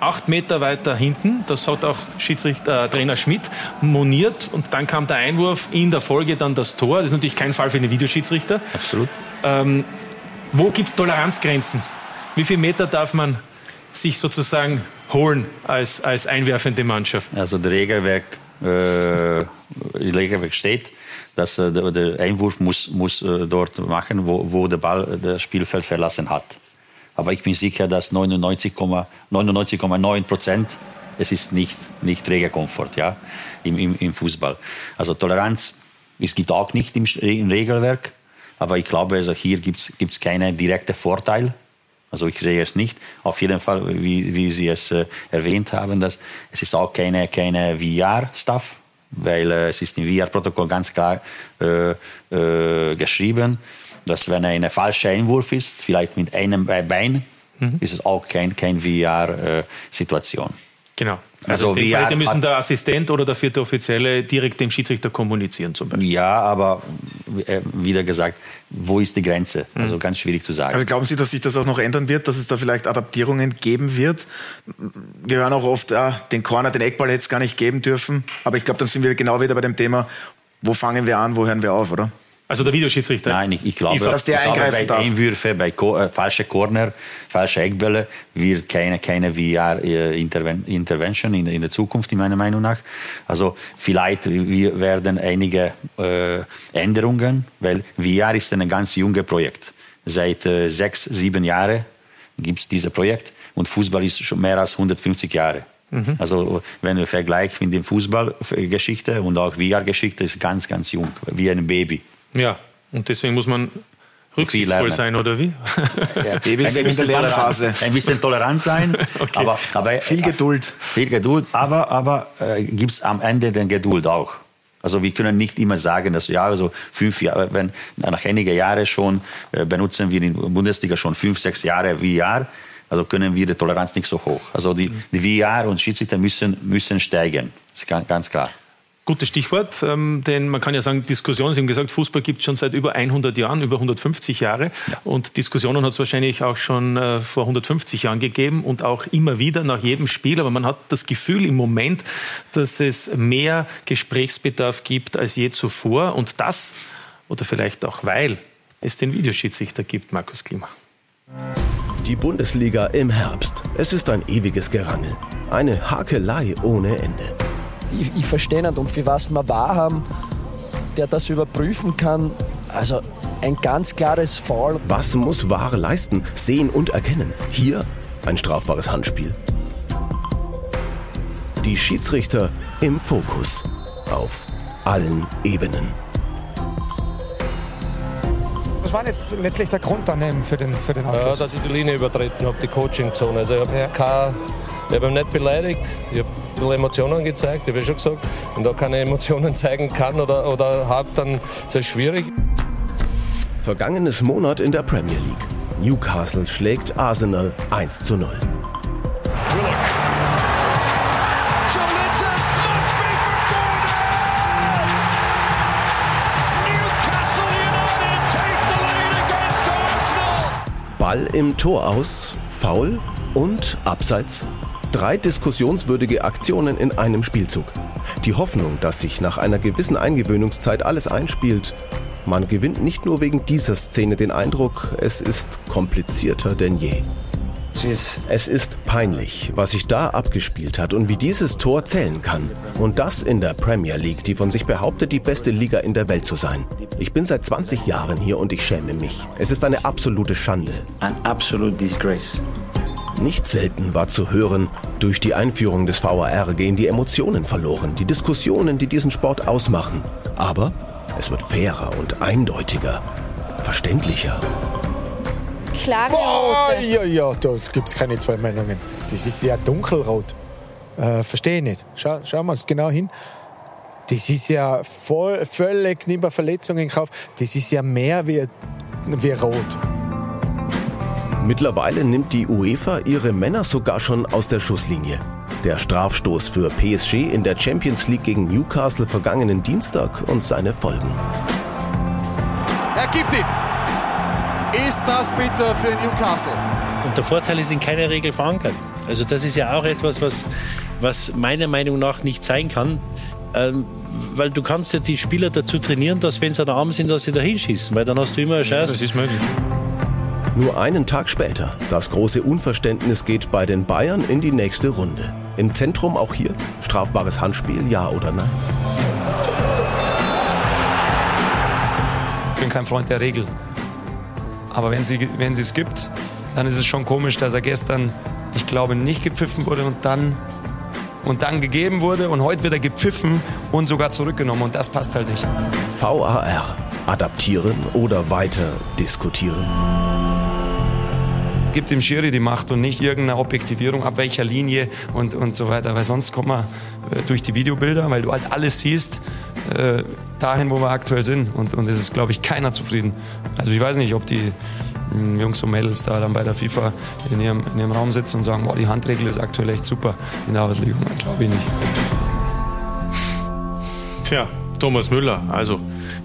acht Meter weiter hinten. Das hat auch Schiedsrichter, äh, Trainer Schmidt moniert. Und dann kam der Einwurf, in der Folge dann das Tor. Das ist natürlich kein Fall für den Videoschiedsrichter. Absolut. Ähm, wo gibt es Toleranzgrenzen? Wie viele Meter darf man sich sozusagen holen als, als einwerfende Mannschaft? Also der Regelwerk, äh, Regelwerk steht, dass äh, der, der, Einwurf muss, muss äh, dort machen, wo, wo der Ball das Spielfeld verlassen hat. Aber ich bin sicher, dass 99,9 Prozent es ist nicht, nicht Regelkomfort ja, im, im, im Fußball. Also Toleranz, es gibt auch nicht im, im Regelwerk, aber ich glaube, also hier gibt es keinen direkten Vorteil. Also ich sehe es nicht. Auf jeden Fall, wie, wie Sie es äh, erwähnt haben, dass es ist auch keine, keine VR-Stuff, weil äh, es ist im VR-Protokoll ganz klar äh, äh geschrieben dass wenn ein falscher Einwurf ist, vielleicht mit einem Bein, mhm. ist es auch kein, kein VR-Situation. Genau. Also, also VR müssen der Assistent oder der vierte Offizielle direkt dem Schiedsrichter kommunizieren zum Beispiel. Ja, aber äh, wieder gesagt, wo ist die Grenze? Mhm. Also ganz schwierig zu sagen. Also glauben Sie, dass sich das auch noch ändern wird, dass es da vielleicht Adaptierungen geben wird? Wir hören auch oft, ah, den Corner, den Eckball hätte es gar nicht geben dürfen. Aber ich glaube, dann sind wir genau wieder bei dem Thema, wo fangen wir an, wo hören wir auf, oder? Also der Videoschiedsrichter? Nein, ich, ich glaube, dass der ich glaube, bei darf. Einwürfe, bei äh, falsche Corner, falsche Eckbälle wird keine, keine VR-Intervention äh, in, in der Zukunft, in meiner Meinung nach. Also vielleicht wir werden einige äh, Änderungen, weil VR ist ein ganz junges Projekt. Seit äh, sechs, sieben Jahren gibt es dieses Projekt und Fußball ist schon mehr als 150 Jahre. Mhm. Also wenn wir vergleichen mit der Fußballgeschichte und auch VR-Geschichte, ist ganz, ganz jung, wie ein Baby. Ja, und deswegen muss man rücksichtsvoll sein, oder wie? Ja, Babys sind in der Lernphase. Ein bisschen tolerant sein, okay. aber, aber, viel Geduld. Viel Geduld, aber, aber äh, gibt es am Ende den Geduld auch. Also wir können nicht immer sagen, dass ja, also fünf Jahre, wenn nach einigen Jahren schon äh, benutzen wir in der Bundesliga schon fünf, sechs Jahre VR, also können wir die Toleranz nicht so hoch. Also die, die VR und Schiedsrichter müssen, müssen steigen. Das ist ganz klar. Gutes Stichwort, ähm, denn man kann ja sagen, Diskussion, Sie haben gesagt, Fußball gibt es schon seit über 100 Jahren, über 150 Jahre. Ja. Und Diskussionen hat es wahrscheinlich auch schon äh, vor 150 Jahren gegeben und auch immer wieder nach jedem Spiel. Aber man hat das Gefühl im Moment, dass es mehr Gesprächsbedarf gibt als je zuvor. Und das, oder vielleicht auch weil, es den Videoschiedsrichter gibt, Markus Klima. Die Bundesliga im Herbst. Es ist ein ewiges Gerangel. Eine Hakelei ohne Ende ich, ich verstehe nicht. Und für was wir wahr haben, der das überprüfen kann, also ein ganz klares Foul. Was muss Ware leisten? Sehen und erkennen. Hier ein strafbares Handspiel. Die Schiedsrichter im Fokus. Auf allen Ebenen. Was war jetzt letztlich der Grund dann eben für den, für den Abschluss? Ja, dass ich die Linie übertreten habe, die Coachingzone. Also ich habe ja. kein ich habe ihn nicht beleidigt, ich habe ein bisschen Emotionen gezeigt, ich habe schon gesagt. Und da keine Emotionen zeigen kann oder, oder habe, dann ist es schwierig. Vergangenes Monat in der Premier League. Newcastle schlägt Arsenal 1 zu 0. Ball im Tor aus, faul und abseits Drei diskussionswürdige Aktionen in einem Spielzug. Die Hoffnung, dass sich nach einer gewissen Eingewöhnungszeit alles einspielt. Man gewinnt nicht nur wegen dieser Szene den Eindruck, es ist komplizierter denn je. Es ist peinlich, was sich da abgespielt hat und wie dieses Tor zählen kann. Und das in der Premier League, die von sich behauptet, die beste Liga in der Welt zu sein. Ich bin seit 20 Jahren hier und ich schäme mich. Es ist eine absolute Schande. An absolute disgrace. Nicht selten war zu hören, durch die Einführung des VAR gehen die Emotionen verloren, die Diskussionen, die diesen Sport ausmachen. Aber es wird fairer und eindeutiger, verständlicher. Klare Boah, Rote. ja, ja, da gibt es keine zwei Meinungen. Das ist ja dunkelrot. Äh, Verstehe nicht. Schau, schau mal genau hin. Das ist ja voll, völlig nimmt eine Verletzung in Kauf. Das ist ja mehr wie, wie rot. Mittlerweile nimmt die UEFA ihre Männer sogar schon aus der Schusslinie. Der Strafstoß für PSG in der Champions League gegen Newcastle vergangenen Dienstag und seine Folgen. Er gibt ihn. Ist das bitter für Newcastle? Und der Vorteil ist in keiner Regel verankert. Also das ist ja auch etwas, was, was meiner Meinung nach nicht sein kann. Ähm, weil du kannst ja die Spieler dazu trainieren, dass wenn sie der Arm sind, dass sie da hinschießen. Weil dann hast du immer eine Chance. Das ist möglich. Nur einen Tag später, das große Unverständnis geht bei den Bayern in die nächste Runde. Im Zentrum auch hier strafbares Handspiel, ja oder nein? Ich bin kein Freund der Regel. Aber wenn sie, wenn sie es gibt, dann ist es schon komisch, dass er gestern, ich glaube, nicht gepfiffen wurde und dann, und dann gegeben wurde. Und heute wird er gepfiffen und sogar zurückgenommen. Und das passt halt nicht. VAR. Adaptieren oder weiter diskutieren? Gibt dem Schiri die Macht und nicht irgendeine Objektivierung, ab welcher Linie und, und so weiter. Weil sonst kommt man äh, durch die Videobilder, weil du halt alles siehst, äh, dahin, wo wir aktuell sind. Und, und es ist, glaube ich, keiner zufrieden. Also ich weiß nicht, ob die mh, Jungs und Mädels da dann bei der FIFA in ihrem, in ihrem Raum sitzen und sagen, boah, die Handregel ist aktuell echt super in der Auslegung. Glaube ich nicht. Tja, Thomas Müller, also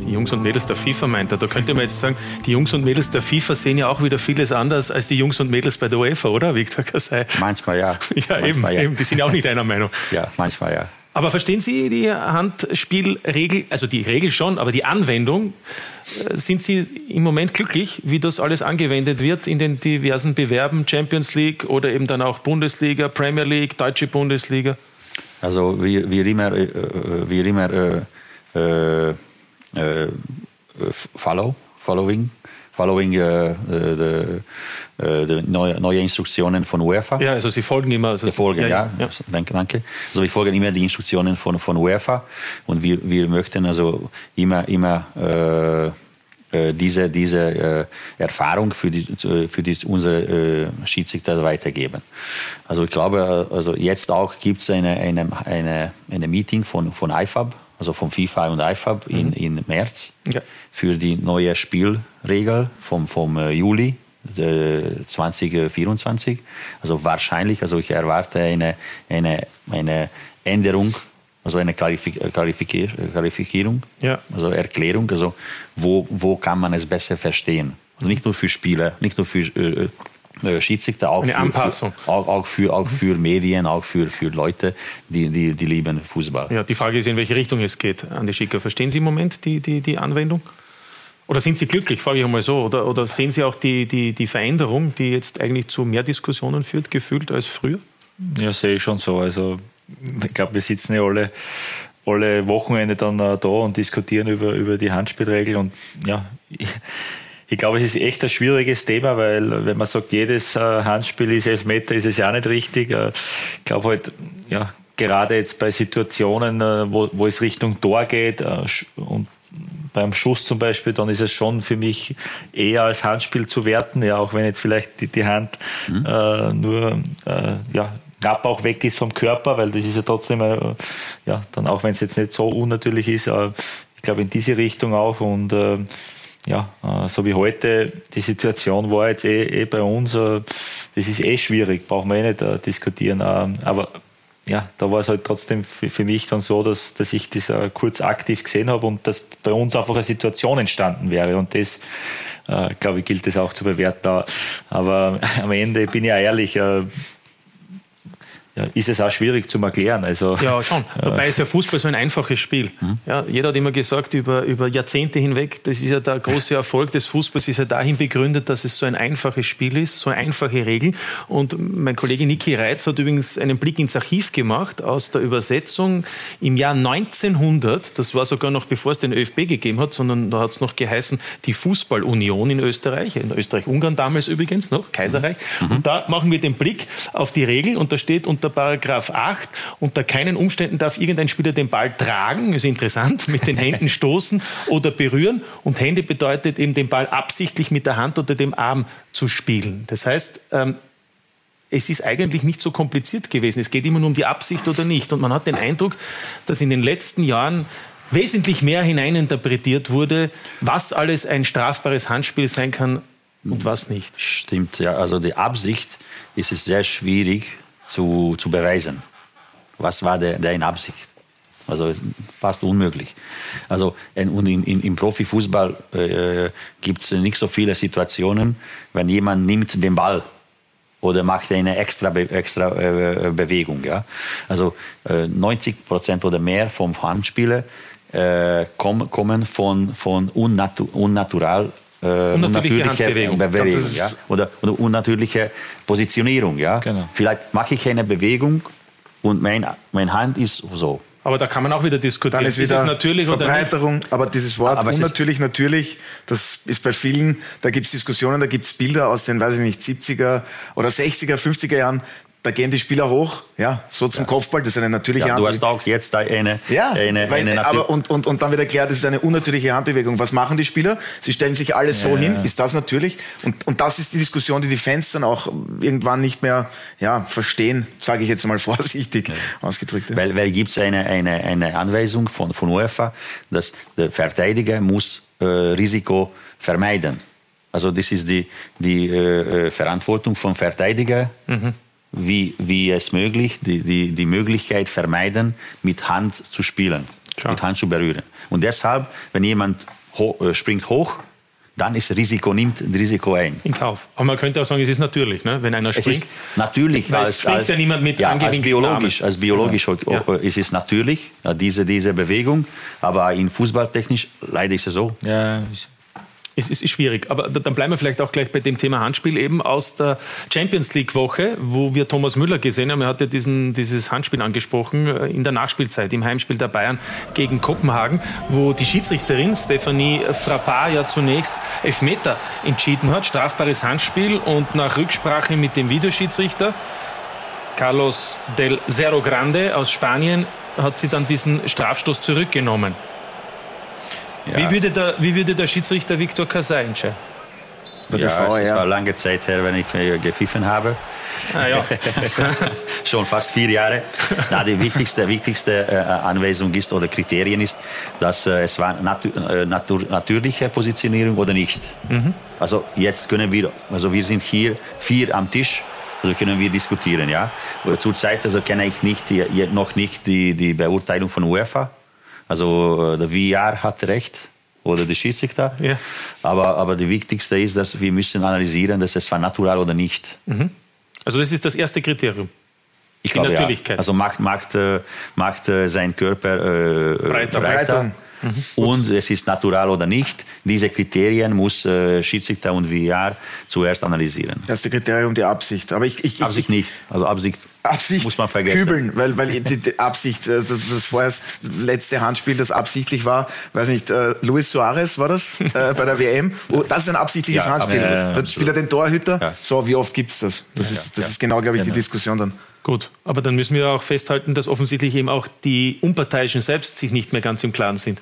die Jungs und Mädels der FIFA meint er. Da könnte man jetzt sagen, die Jungs und Mädels der FIFA sehen ja auch wieder vieles anders als die Jungs und Mädels bei der UEFA, oder, Victor Kassai? Manchmal ja. Ja, manchmal, eben, ja. eben, die sind ja auch nicht einer Meinung. Ja, manchmal ja. Aber verstehen Sie die Handspielregel, also die Regel schon, aber die Anwendung, äh, sind Sie im Moment glücklich, wie das alles angewendet wird in den diversen Bewerben, Champions League oder eben dann auch Bundesliga, Premier League, Deutsche Bundesliga? Also wie, wie immer, wie immer äh, äh, äh, follow, following, following äh, the, äh, die neue, neue Instruktionen von UEFA. Ja, also Sie folgen immer. Also wir folgen, ja, ja, ja. Danke, danke. Also wir folgen immer die Instruktionen von, von UEFA und wir, wir möchten also immer, immer äh, äh, diese, diese äh, Erfahrung für, die, für die, unsere äh, Schiedsrichter weitergeben. Also ich glaube, also jetzt auch gibt es eine, eine, eine, eine Meeting von, von IFAB, also von FIFA und IFAB in, Mhm. in März Ja. für die neue Spielregel vom, vom äh, Juli äh, 2024. Also wahrscheinlich, also ich erwarte eine, eine, eine Änderung, also eine Klarifik Klarifik Klarifizierung, Ja. also Erklärung, also wo, wo kann man es besser verstehen. Also nicht nur für Spieler, nicht nur für äh, äh, Schiedsrichter, auch Eine für, Anpassung. Für, auch, auch, für, auch für Medien, auch für, für Leute, die, die, die lieben Fußball. Ja, die Frage ist, in welche Richtung es geht, Andi Schicker. Verstehen Sie im Moment die, die, die Anwendung? Oder sind Sie glücklich, frage ich einmal so? Oder, oder sehen Sie auch die, die, die Veränderung, die jetzt eigentlich zu mehr Diskussionen führt, gefühlt als früher? Ja, sehe ich schon so. Also ich glaube, wir sitzen ja alle, alle Wochenende dann äh, da und diskutieren über, über die Handspielregel. Und ja, ich, glaube, es ist echt ein schwieriges Thema, weil wenn man sagt, jedes äh, Handspiel ist Elfmeter, ist es ja auch nicht richtig. Äh, ich glaube halt, ja, gerade jetzt bei Situationen, äh, wo, wo es Richtung Tor geht und beim Schuss zum Beispiel, dann ist es schon für mich eher als Handspiel zu werten, ja, auch wenn jetzt vielleicht die, die Hand äh, nur äh, ja, knapp auch weg ist vom Körper, weil das ist ja trotzdem, äh, ja, dann auch wenn es jetzt nicht so unnatürlich ist, ich glaube in diese Richtung auch und ja, äh, so wie heute, die Situation war jetzt eh, eh bei uns, äh, das ist eh schwierig, brauchen wir eh nicht äh, diskutieren. ähm, aber ja, da war es halt trotzdem für, mich dann so, dass, dass ich das äh, kurz aktiv gesehen habe und dass bei uns einfach eine Situation entstanden wäre. Und das äh, glaube ich, gilt das auch zu bewerten. Aber am Ende bin ich ehrlich, äh, ja, ist es auch schwierig zu erklären. Also, ja, schon. Dabei ist ja Fußball so ein einfaches Spiel. Mhm. Ja, jeder hat immer gesagt, über, über Jahrzehnte hinweg, das ist ja der große Erfolg des Fußballs, ist ja dahin begründet, dass es so ein einfaches Spiel ist, so einfache Regeln. Und mein Kollege Niki Reitz hat übrigens einen Blick ins Archiv gemacht aus der Übersetzung im Jahr 1900. Das war sogar noch bevor es den ÖFB gegeben hat, sondern da hat es noch geheißen, die Fußballunion in Österreich, in Österreich-Ungarn damals übrigens noch, Kaiserreich. Mhm. Und da machen wir den Blick auf die Regeln und da steht unter Paragraph 8, unter keinen Umständen darf irgendein Spieler den Ball tragen, ist interessant, mit den Händen stoßen oder berühren. Und Hände bedeutet eben den Ball absichtlich mit der Hand oder dem Arm zu spielen. Das heißt, ähm, es ist eigentlich nicht so kompliziert gewesen. Es geht immer nur um die Absicht oder nicht. Und man hat den Eindruck, dass in den letzten Jahren wesentlich mehr hineininterpretiert wurde, was alles ein strafbares Handspiel sein kann und was nicht. Stimmt, ja. Also die Absicht ist es sehr schwierig zu, zu beweisen. Was war der, in Absicht? Also fast unmöglich. Also und in, in, im Profifußball äh, gibt es nicht so viele Situationen, wenn jemand nimmt den Ball oder macht eine extra, extra äh, Bewegung. Ja? Also äh, 90 Prozent oder mehr vom Handspielen äh, kommen, kommen von, von unnatu unnatural äh, unnatürliche, unnatürliche Bewegung, ja? oder, oder unnatürliche Positionierung. Ja? Genau. Vielleicht mache ich eine Bewegung und mein, meine Hand ist so. Aber da kann man auch wieder diskutieren. Dann ist wieder ist natürlich Verbreiterung, aber dieses Wort aber unnatürlich, natürlich, das ist bei vielen, da gibt es Diskussionen, da gibt es Bilder aus den, weiß ich nicht, 70er oder 60er, 50er Jahren, da gehen die Spieler hoch, ja, so zum ja. Kopfball, das ist eine natürliche ja, Du hast auch jetzt eine, ja, eine, weil, eine aber und, und, und dann wird erklärt, das ist eine unnatürliche Handbewegung. Was machen die Spieler? Sie stellen sich alles so hin, ist das natürlich? Und, und das ist die Diskussion, die die Fans dann auch irgendwann nicht mehr ja, verstehen, sage ich jetzt mal vorsichtig ausgedrückt. Weil, weil gibt es eine, eine, eine Anweisung von, von UEFA, dass der Verteidiger muss äh, Risiko vermeiden. Also das ist die, die äh, äh Verantwortung vom Verteidiger. Mhm wie, wie es möglich, die, die, die Möglichkeit vermeiden, mit Hand zu spielen, Klar. mit Hand zu berühren. Und deshalb, wenn jemand ho äh, springt hoch, dann ist Risiko, nimmt Risiko ein. In Kauf. Aber man könnte auch sagen, es ist natürlich, ne? wenn einer springt. natürlich. Weil als, springt als, ja niemand mit ja, als biologisch, als biologisch ja. ja. ist es natürlich, diese, diese Bewegung. Aber in Fußballtechnisch leider ist es so. Ja, es ist schwierig, aber dann bleiben wir vielleicht auch gleich bei dem Thema Handspiel eben aus der Champions League Woche, wo wir Thomas Müller gesehen haben. Er hat ja diesen, dieses Handspiel angesprochen äh, in der Nachspielzeit im Heimspiel der Bayern gegen Kopenhagen, wo die Schiedsrichterin Stephanie Frappard ja zunächst Elfmeter entschieden hat, strafbares Handspiel und nach Rücksprache mit dem Videoschiedsrichter Carlos del Cerro Grande aus Spanien hat sie dann diesen Strafstoß zurückgenommen. Ja. Wie, würde der, wie würde der Schiedsrichter Viktor Kasai entscheiden? Ja, es ja. war lange Zeit her, wenn ich gepfiffen habe. Ah, ja. Schon fast vier Jahre. Na, die wichtigste, wichtigste äh, Anweisung ist oder Kriterien ist, dass äh, es war natu äh, natur natürliche Positionierung oder nicht. Mhm. Also jetzt können wir, also wir sind hier vier am Tisch. Also können wir diskutieren, ja. Zurzeit also kenne ich nicht, noch nicht die, die Beurteilung von UEFA. Also äh, der VR hat recht oder der Schiedsrichter. Ja. Aber, aber das Wichtigste ist, dass wir müssen analysieren, dass es war natural oder nicht. Mhm. Also das ist das erste Kriterium. Ich Die glaube, Natürlichkeit. Ja. Also macht, macht, äh, macht äh, sein Körper äh, breiter. breiter. Mhm. Und es ist natural oder nicht. Diese Kriterien muss äh, Schiedsrichter und VR zuerst analysieren. Erste Kriterium die Absicht. Aber ich, ich, Absicht ich, nicht. Also Absicht, Absicht muss man vergessen. Kübeln, weil, weil die, die Absicht, äh, das, das vorerst letzte Handspiel, das absichtlich war, weiß nicht, äh, Luis Suarez war das äh, bei der WM. Oh, das ist ein absichtliches ja, Handspiel. Aber, äh, da spielt er den Torhüter. Ja. So, wie oft gibt es das? Das, ja, ist, das ist genau, glaube ich, die Diskussion dann. Gut, aber dann müssen wir auch festhalten, dass offensichtlich eben auch die Unparteiischen selbst sich nicht mehr ganz im Klaren sind.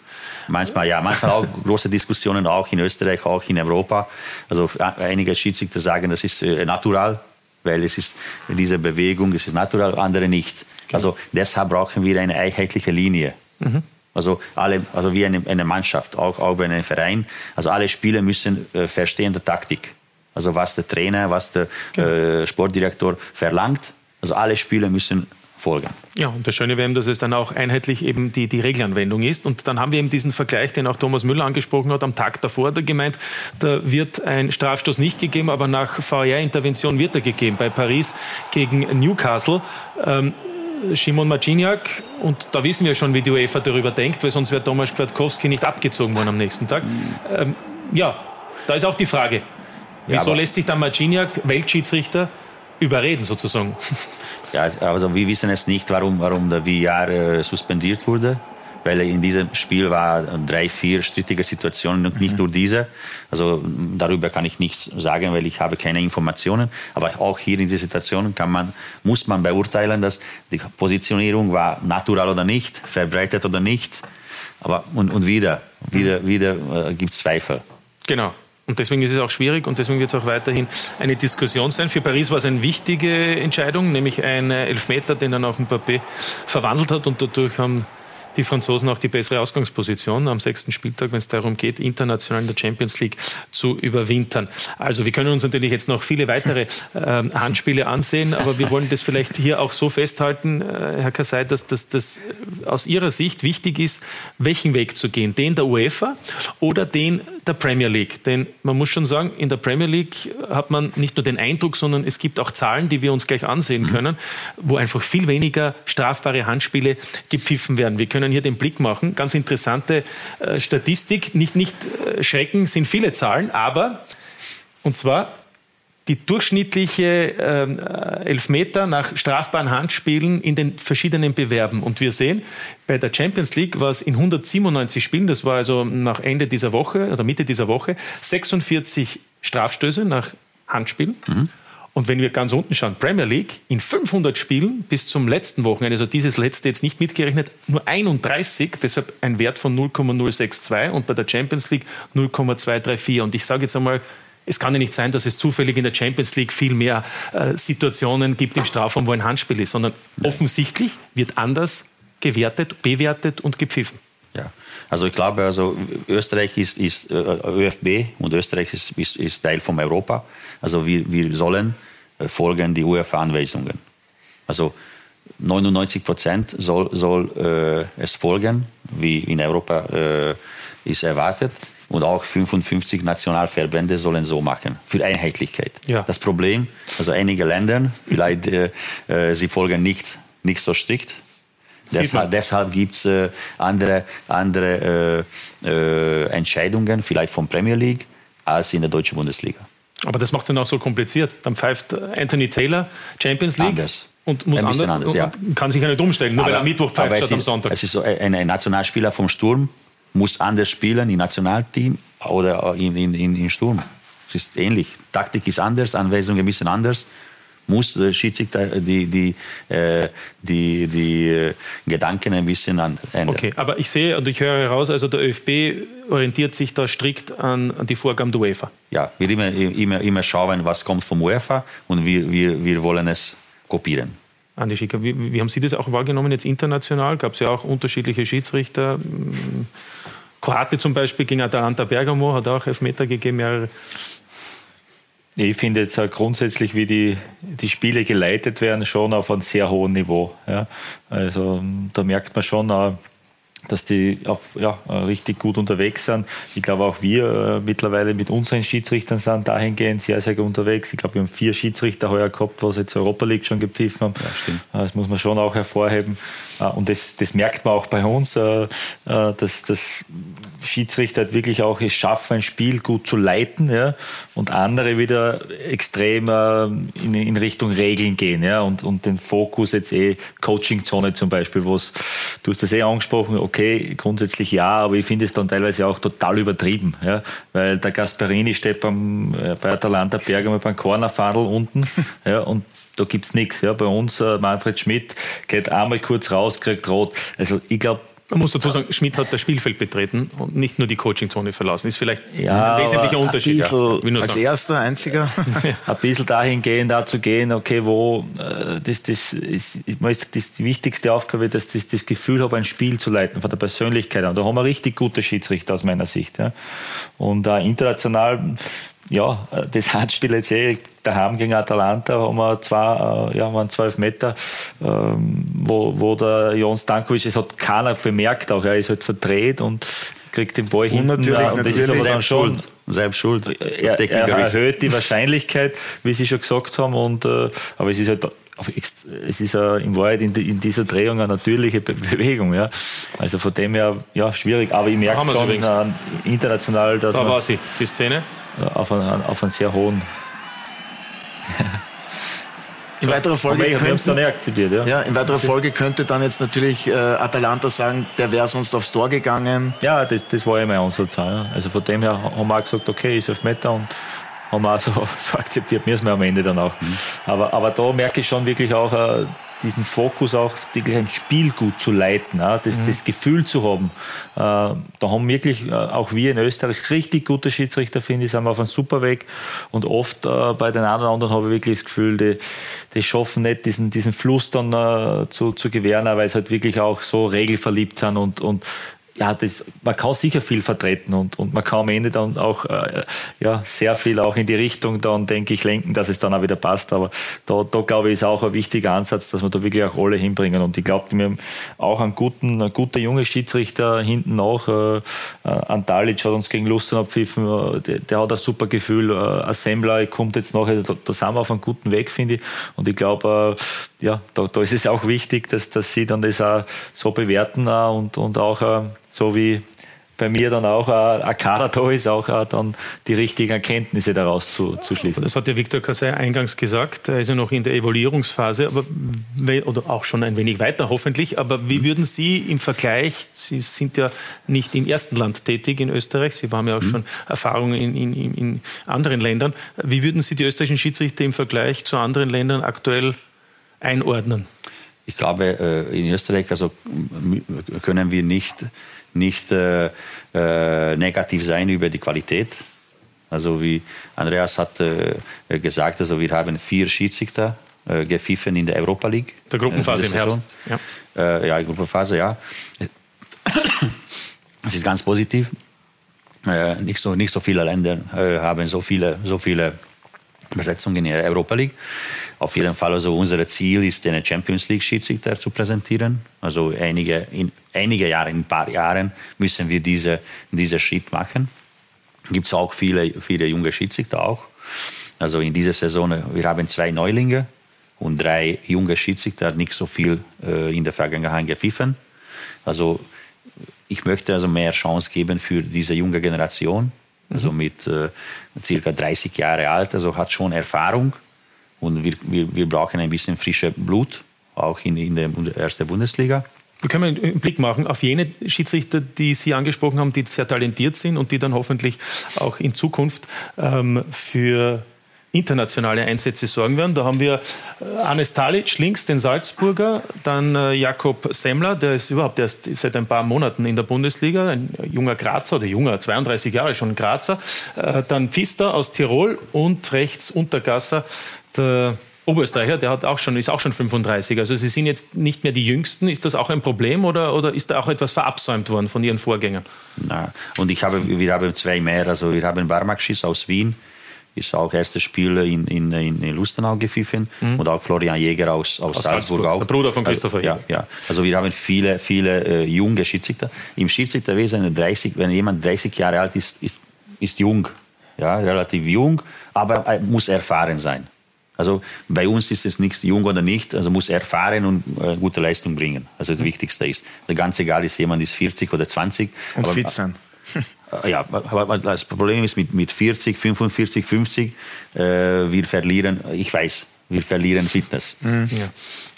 Manchmal ja, manchmal auch große Diskussionen auch in Österreich, auch in Europa. Also einige Schiedsrichter sagen, das ist äh, natural, weil es ist diese Bewegung, es ist natural, andere nicht. Also deshalb brauchen wir eine einheitliche Linie. Mhm. Also alle, also wie eine, eine Mannschaft, auch, auch bei einem Verein. Also alle Spieler müssen äh, verstehen die Taktik. Also was der Trainer, was der genau. äh, Sportdirektor verlangt also alle Spieler müssen folgen. Ja, und das Schöne wäre eben, dass es dann auch einheitlich eben die, die Regelanwendung ist. Und dann haben wir eben diesen Vergleich, den auch Thomas Müller angesprochen hat, am Tag davor hat er gemeint, da wird ein Strafstoß nicht gegeben, aber nach VR-Intervention wird er gegeben bei Paris gegen Newcastle. Ähm, Simon Marciniak, und da wissen wir schon, wie die UEFA darüber denkt, weil sonst wäre Tomasz Kwiatkowski nicht abgezogen worden am nächsten Tag. Ähm, ja, da ist auch die Frage, wieso Ja, lässt sich dann Marciniak, Weltschiedsrichter, überreden sozusagen? Ja, also wir wissen es nicht, warum, warum der VR äh, suspendiert wurde. Weil in diesem Spiel war drei, vier strittige Situationen und nicht nur diese. Also darüber kann ich nichts sagen, weil ich habe keine Informationen. Aber auch hier in dieser Situation kann man, muss man beurteilen, dass die Positionierung war natural oder nicht, verbreitet oder nicht. Aber und, und wieder, wieder, wieder äh, gibt es Zweifel. Genau. Und deswegen ist es auch schwierig und deswegen wird es auch weiterhin eine Diskussion sein. Für Paris war es eine wichtige Entscheidung, nämlich ein Elfmeter, den dann auch Mbappé verwandelt hat und dadurch haben die Franzosen auch die bessere Ausgangsposition am sechsten Spieltag, wenn es darum geht, international in der Champions League zu überwintern. Also wir können uns natürlich jetzt noch viele weitere äh, Handspiele ansehen, aber wir wollen das vielleicht hier auch so festhalten, äh, Herr Kassai, dass das aus Ihrer Sicht wichtig ist, welchen Weg zu gehen, den der UEFA oder den der Premier League. Denn man muss schon sagen, in der Premier League hat man nicht nur den Eindruck, sondern es gibt auch Zahlen, die wir uns gleich ansehen können, wo einfach viel weniger strafbare Handspiele gepfiffen werden. Wir können hier den Blick machen. Ganz interessante äh, Statistik. Nicht, nicht äh, schrecken, sind viele Zahlen, aber und zwar die durchschnittliche ähm, Elfmeter nach strafbaren Handspielen in den verschiedenen Bewerben. Und wir sehen, bei der Champions League war es in 197 Spielen, das war also nach Ende dieser Woche oder Mitte dieser Woche, 46 Strafstöße nach Handspielen. Mhm. Und wenn wir ganz unten schauen, Premier League, in 500 Spielen bis zum letzten Wochenende, also dieses letzte jetzt nicht mitgerechnet, nur 31, deshalb ein Wert von 0,062 und bei der Champions League 0,234. Und ich sage jetzt einmal, es kann ja nicht sein, dass es zufällig in der Champions League viel mehr äh, Situationen gibt im Strafraum, wo ein Handspiel ist, sondern offensichtlich wird anders gewertet, bewertet und gepfiffen. Ja, also ich glaube, also Österreich ist, ist äh, ÖFB und Österreich ist, ist, ist, Teil von Europa. Also wir, wir sollen äh, folgen die UEFA-Anweisungen. Also 99 Prozent soll, soll äh, es folgen, wie in Europa äh, ist erwartet. Und auch 55 Nationalverbände sollen so machen, für Einheitlichkeit. Ja. Das Problem, also einige Länder, vielleicht äh, äh, sie folgen nicht, nicht so strikt. Deshalb, deshalb gibt es äh, andere, andere äh, äh, Entscheidungen, vielleicht von Premier League, als in der deutschen Bundesliga. Aber das macht es dann auch so kompliziert. Dann pfeift Anthony Taylor Champions League. Anders. Und muss anders, anders, ja. und kann sich ja nicht umstellen, nur weil er am Mittwoch pfeift aber statt am Sonntag. Es ist so, ein, ein Nationalspieler vom Sturm muss anders spielen im Nationalteam oder in, in, in, in Sturm. Es ist ähnlich. Taktik ist anders, Anweisung ein bisschen anders. Muss der Schiedsrichter die, die, äh, die, die äh, Gedanken ein bisschen an, ändern. Okay, aber ich sehe und ich höre heraus, also der ÖFB orientiert sich da strikt an, an die Vorgaben der UEFA. Ja, wir immer, immer, immer schauen, was kommt vom UEFA und wir, wir, wir wollen es kopieren. Andi Schicker, wie, wie haben Sie das auch wahrgenommen jetzt international? Gab es ja auch unterschiedliche Schiedsrichter. Kroate zum Beispiel gegen Atalanta Bergamo hat auch Elfmeter gegeben, mehrere. Ich finde jetzt auch grundsätzlich, wie die, die Spiele geleitet werden, schon auf einem sehr hohen Niveau. Ja. Also da merkt man schon, äh, dass die auf, ja, äh, richtig gut unterwegs sind. Ich glaube auch wir äh, mittlerweile mit unseren Schiedsrichtern sind dahingehend sehr, sehr gut unterwegs. Ich glaube, wir haben vier Schiedsrichter heuer gehabt, was jetzt Europa League schon gepfiffen haben. Äh, Das muss man schon auch hervorheben. Äh, Und das, das merkt man auch bei uns, äh, äh, dass, dass Schiedsrichter halt wirklich auch es schaffen, ein Spiel gut zu leiten ja, und andere wieder extrem in, in Richtung Regeln gehen ja, und, und den Fokus jetzt eh Coaching-Zone zum Beispiel, wo du hast das eh angesprochen, okay, grundsätzlich ja, aber ich finde es dann teilweise auch total übertrieben, ja, weil der Gasparini steht beim, äh, bei Atalanta Bergamo beim Cornerfadel unten ja, und da gibt's nichts. Ja. Bei uns, äh, Manfred Schmidt, geht einmal kurz raus, kriegt rot. Also ich glaube, Man muss dazu sagen, Schmidt hat das Spielfeld betreten und nicht nur die Coachingzone verlassen. Ist vielleicht Ja, ein wesentlicher aber ein Unterschied. bisschen- ja. Als sagen. erster, einziger. ein bisschen dahingehend da zu gehen, okay, wo äh, das, das ist, ich das ist die wichtigste Aufgabe, dass das, das Gefühl habe, ein Spiel zu leiten, von der Persönlichkeit an. Da haben wir richtig gute Schiedsrichter aus meiner Sicht. Ja. Und äh, international ja, das Handspiel jetzt eh daheim gegen Atalanta haben wir zwei, äh, ja, waren zwölf Meter, ähm, wo, wo der Jon Stankovic, es hat keiner bemerkt, auch er ist halt verdreht und kriegt den Ball hinten. natürlich, und das ist aber dann schon Schuld. Selbst schuld. er, er erhöht die Wahrscheinlichkeit, wie Sie schon gesagt haben. Und, äh, aber es ist halt es ist äh, in Wahrheit in, in, dieser Drehung eine natürliche Be Bewegung. Ja. Also von dem her ja, schwierig. Aber ich merke schon äh, international, dass da man war sie, die Szene. Auf einen, auf einen sehr hohen in weiterer Folge wir es dann eh akzeptiert, ja. ja. In weiterer Folge könnte dann jetzt natürlich äh, Atalanta sagen, der wäre sonst aufs Tor gegangen. Ja, das, das war ja mein Ansatz. Ja. Also von dem her haben wir auch gesagt, okay, ist Elfmeter und haben wir auch so, so akzeptiert, müssen wir am Ende dann auch. Mhm. Aber, aber da merke ich schon wirklich auch, äh, diesen Fokus auch wirklich ein Spiel gut zu leiten, das, mhm. das Gefühl zu haben. Äh, da haben wirklich äh, auch wir in Österreich richtig gute Schiedsrichter, finde ich, sind wir auf einem super Weg. Und oft äh, bei den anderen, anderen habe ich wirklich das Gefühl, die, die schaffen nicht diesen, diesen Fluss dann zu, zu gewähren, weil sie halt wirklich auch so regelverliebt sind und, und ja, das, man kann sicher viel vertreten und, und man kann am Ende dann auch äh, ja, sehr viel auch in die Richtung dann, denke ich, lenken, dass es dann auch wieder passt. Aber da, da glaube ich, ist auch ein wichtiger Ansatz, dass wir da wirklich auch alle hinbringen. Und ich glaube, wir haben auch einen guten, einen guten junge Schiedsrichter hinten nach. Äh, äh Antalic hat uns gegen Lustenau abpfiffen, äh, der, der, hat ein super Gefühl. Äh, Assembler kommt jetzt nachher, da, da sind wir auf einem guten Weg, finde ich. Und ich glaube, äh, ja, da, da ist es auch wichtig, dass, dass sie dann das auch so bewerten äh, und, und auch so wie bei mir dann auch ein Kader da ist, auch dann die richtigen Erkenntnisse daraus zu, zu schließen. Das hat der Viktor Kassai eingangs gesagt. Er ist ja noch in der Evaluierungsphase, aber, oder auch schon ein wenig weiter hoffentlich. Aber wie würden Sie im Vergleich, Sie sind ja nicht im ersten Land tätig in Österreich, Sie haben ja auch mhm. schon Erfahrungen in, in, in anderen Ländern. Wie würden Sie die österreichischen Schiedsrichter im Vergleich zu anderen Ländern aktuell einordnen? Ich glaube, äh, in Österreich also, können wir nicht nicht äh, äh, negativ sein über die Qualität. Also wie Andreas hat äh, gesagt, also wir haben vier Schiedsrichter äh, gepfiffen in der Europa League. Der Gruppenphase im Herbst. Ja, äh, ja Gruppenphase, ja. Es ist ganz positiv. Äh, nicht, so, nicht so viele Länder äh, haben so viele, so viele Besetzungen in der Europa League. Auf jeden Fall, also unser Ziel ist, den Champions League Schiedsrichter zu präsentieren. Also einige, in einige Jahre, in ein paar Jahren müssen wir diese, diesen Schritt machen. Gibt es auch viele, viele junge Schiedsrichter auch. Also in dieser Saison, wir haben zwei Neulinge und drei junge Schiedsrichter, nicht so viel äh, in der Vergangenheit gepfiffen. Also ich möchte also mehr Chance geben für diese junge Generation. Also mhm. mit äh, circa 30 Jahre alt, also hat schon Erfahrung und wir, wir, wir brauchen ein bisschen frische Blut, auch in, in der ersten Bundesliga. Wir können einen Blick machen auf jene Schiedsrichter, die Sie angesprochen haben, die sehr talentiert sind und die dann hoffentlich auch in Zukunft ähm, für internationale Einsätze sorgen werden. Da haben wir äh, Anes Talic links, den Salzburger, dann äh, Jakob Semmler, der ist überhaupt erst seit ein paar Monaten in der Bundesliga, ein junger Grazer oder junger, 32 Jahre schon Grazer, äh, dann Pfister aus Tirol und rechts Untergasser der Oberösterreicher, der hat auch schon, ist auch schon 35. Also Sie sind jetzt nicht mehr die Jüngsten. Ist das auch ein Problem oder, oder ist da auch etwas verabsäumt worden von Ihren Vorgängern? Na, und ich habe, wir haben zwei mehr. Also wir haben Barmakschis aus Wien, ist auch erstes Spiel in, in, in Lustenau gepfiffen mhm. und auch Florian Jäger aus, aus, aus Salzburg, Salzburg, auch. Der Bruder von Christopher also, ja, ja. Also wir haben viele, viele äh, junge Schiedsrichter. Im Schiedsrichterwesen, 30, wenn jemand 30 Jahre alt ist, ist, ist jung, ja, relativ jung, aber er muss erfahren sein. Also bei uns ist es nicht jung oder nicht, also muss erfahren und äh, gute Leistung bringen. Also das Wichtigste ist. Also ganz egal ist, jemand ist 40 oder 20. Und aber, fit sein. Äh, ja, aber das Problem ist mit, mit 40, 45, 50, äh, wir verlieren, ich weiß, wir verlieren Fitness. Mhm. Ja.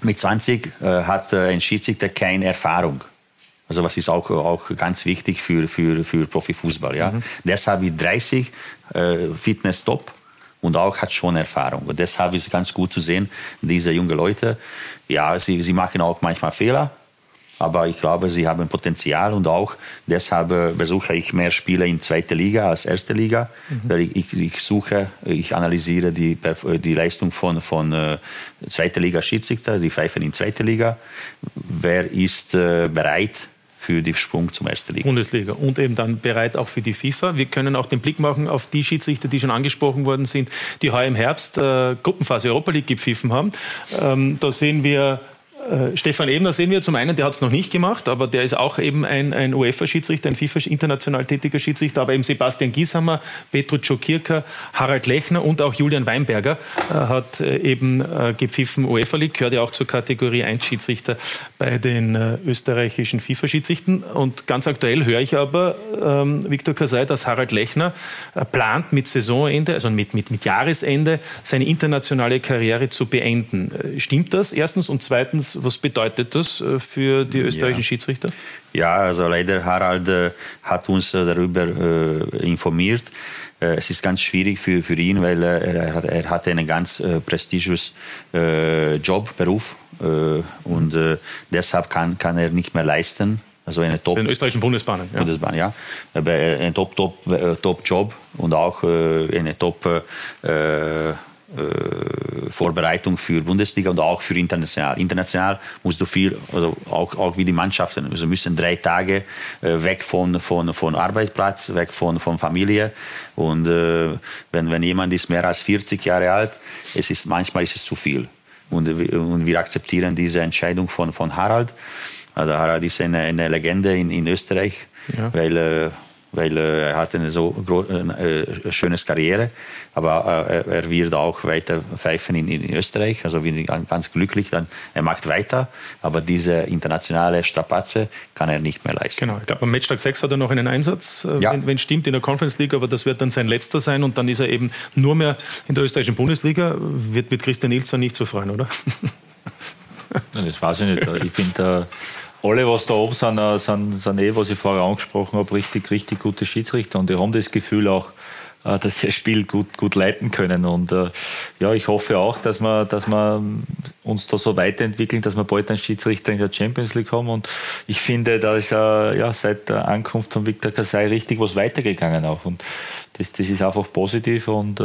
Mit 20 äh, hat äh, ein Schiedsrichter keine Erfahrung. Also was ist auch, auch ganz wichtig für, für, für Profifußball. Ja? Mhm. Deshalb mit 30 äh, Fitness top und auch hat schon Erfahrung. Und deshalb ist es ganz gut zu sehen, diese jungen Leute, ja, sie, sie machen auch manchmal Fehler, aber ich glaube, sie haben Potenzial und auch deshalb äh, besuche ich mehr Spiele in zweiter Liga als erste Liga. Mhm. Ich, ich, suche, ich analysiere die, die Leistung von, von äh, zweiter Liga Schiedsrichter, die pfeifen in zweiter Liga. Wer ist äh, bereit für den Sprung zum ersten Liga. Bundesliga und eben dann bereit auch für die FIFA. Wir können auch den Blick machen auf die Schiedsrichter, die schon angesprochen worden sind, die heuer im Herbst äh, Gruppenphase Europa League gepfiffen haben. Ähm, da sehen wir äh, Stefan Ebner sehen wir zum einen, der hat es noch nicht gemacht, aber der ist auch eben ein, ein UEFA-Schiedsrichter, ein FIFA international tätiger Schiedsrichter, aber eben Sebastian Gieshammer, Petro Czokirka, Harald Lechner und auch Julian Weinberger äh, hat äh, eben gepfiffen UEFA League, gehört ja auch zur Kategorie 1 Schiedsrichter bei den österreichischen FIFA-Schiedsrichten. Und ganz aktuell höre ich aber, ähm, Viktor Kasai, dass Harald Lechner plant mit Saisonende, also mit, mit, mit Jahresende, seine internationale Karriere zu beenden. Stimmt das erstens? Und zweitens, was bedeutet das äh, für die österreichischen ja. Schiedsrichter? Ja, also leider Harald äh, hat uns äh, darüber informiert. Es ist ganz schwierig für, für ihn, weil er, er hatte einen ganz äh, prestigiös Job, Beruf und deshalb kann, kann er nicht mehr leisten, also eine Top. Den österreichischen Bundesbahnen. Ja. Bundesbahn, ja. Ein Top, Top, Top Job und auch eine Top äh, Vorbereitung für Bundesliga und auch für international. International musst du viel, also auch, auch wie die Mannschaften, also müssen drei Tage äh, weg von, von, von Arbeitsplatz, weg von, von Familie. Und äh, wenn, wenn jemand ist mehr als 40 Jahre alt, es ist, manchmal ist es zu viel. Und, und wir akzeptieren diese Entscheidung von, von Harald. Also Harald ist eine, eine Legende in, in Österreich, ja. weil äh, weil äh, er hat eine so äh, schönes Karriere, aber äh, er wird auch weiter pfeifen in, in Österreich, also wir sind ganz glücklich, dann er macht weiter, aber diese internationale Strapaze kann er nicht mehr leisten. Genau, ich glaube am Matchtag 6 hat er noch einen Einsatz, äh, ja. wenn, wenn stimmt, in der Conference League, aber das wird dann sein letzter sein und dann ist er eben nur mehr in der österreichischen Bundesliga, wird mit Christian Nilsson nicht so freuen, oder? das weiß ich nicht, ich finde alle, was da oben sind, äh, sind, sind eh, was ich vorher angesprochen habe, richtig, richtig gute Schiedsrichter und die haben das Gefühl auch, äh, dass sie das Spiel gut, gut leiten können. Und äh, ja, ich hoffe auch, dass wir, dass wir uns da so weiterentwickeln, dass wir bald einen Schiedsrichter in der Champions League haben. Und ich finde, da ist ja, seit der Ankunft von Viktor Kasai richtig was weitergegangen auch. Und das, das ist einfach positiv und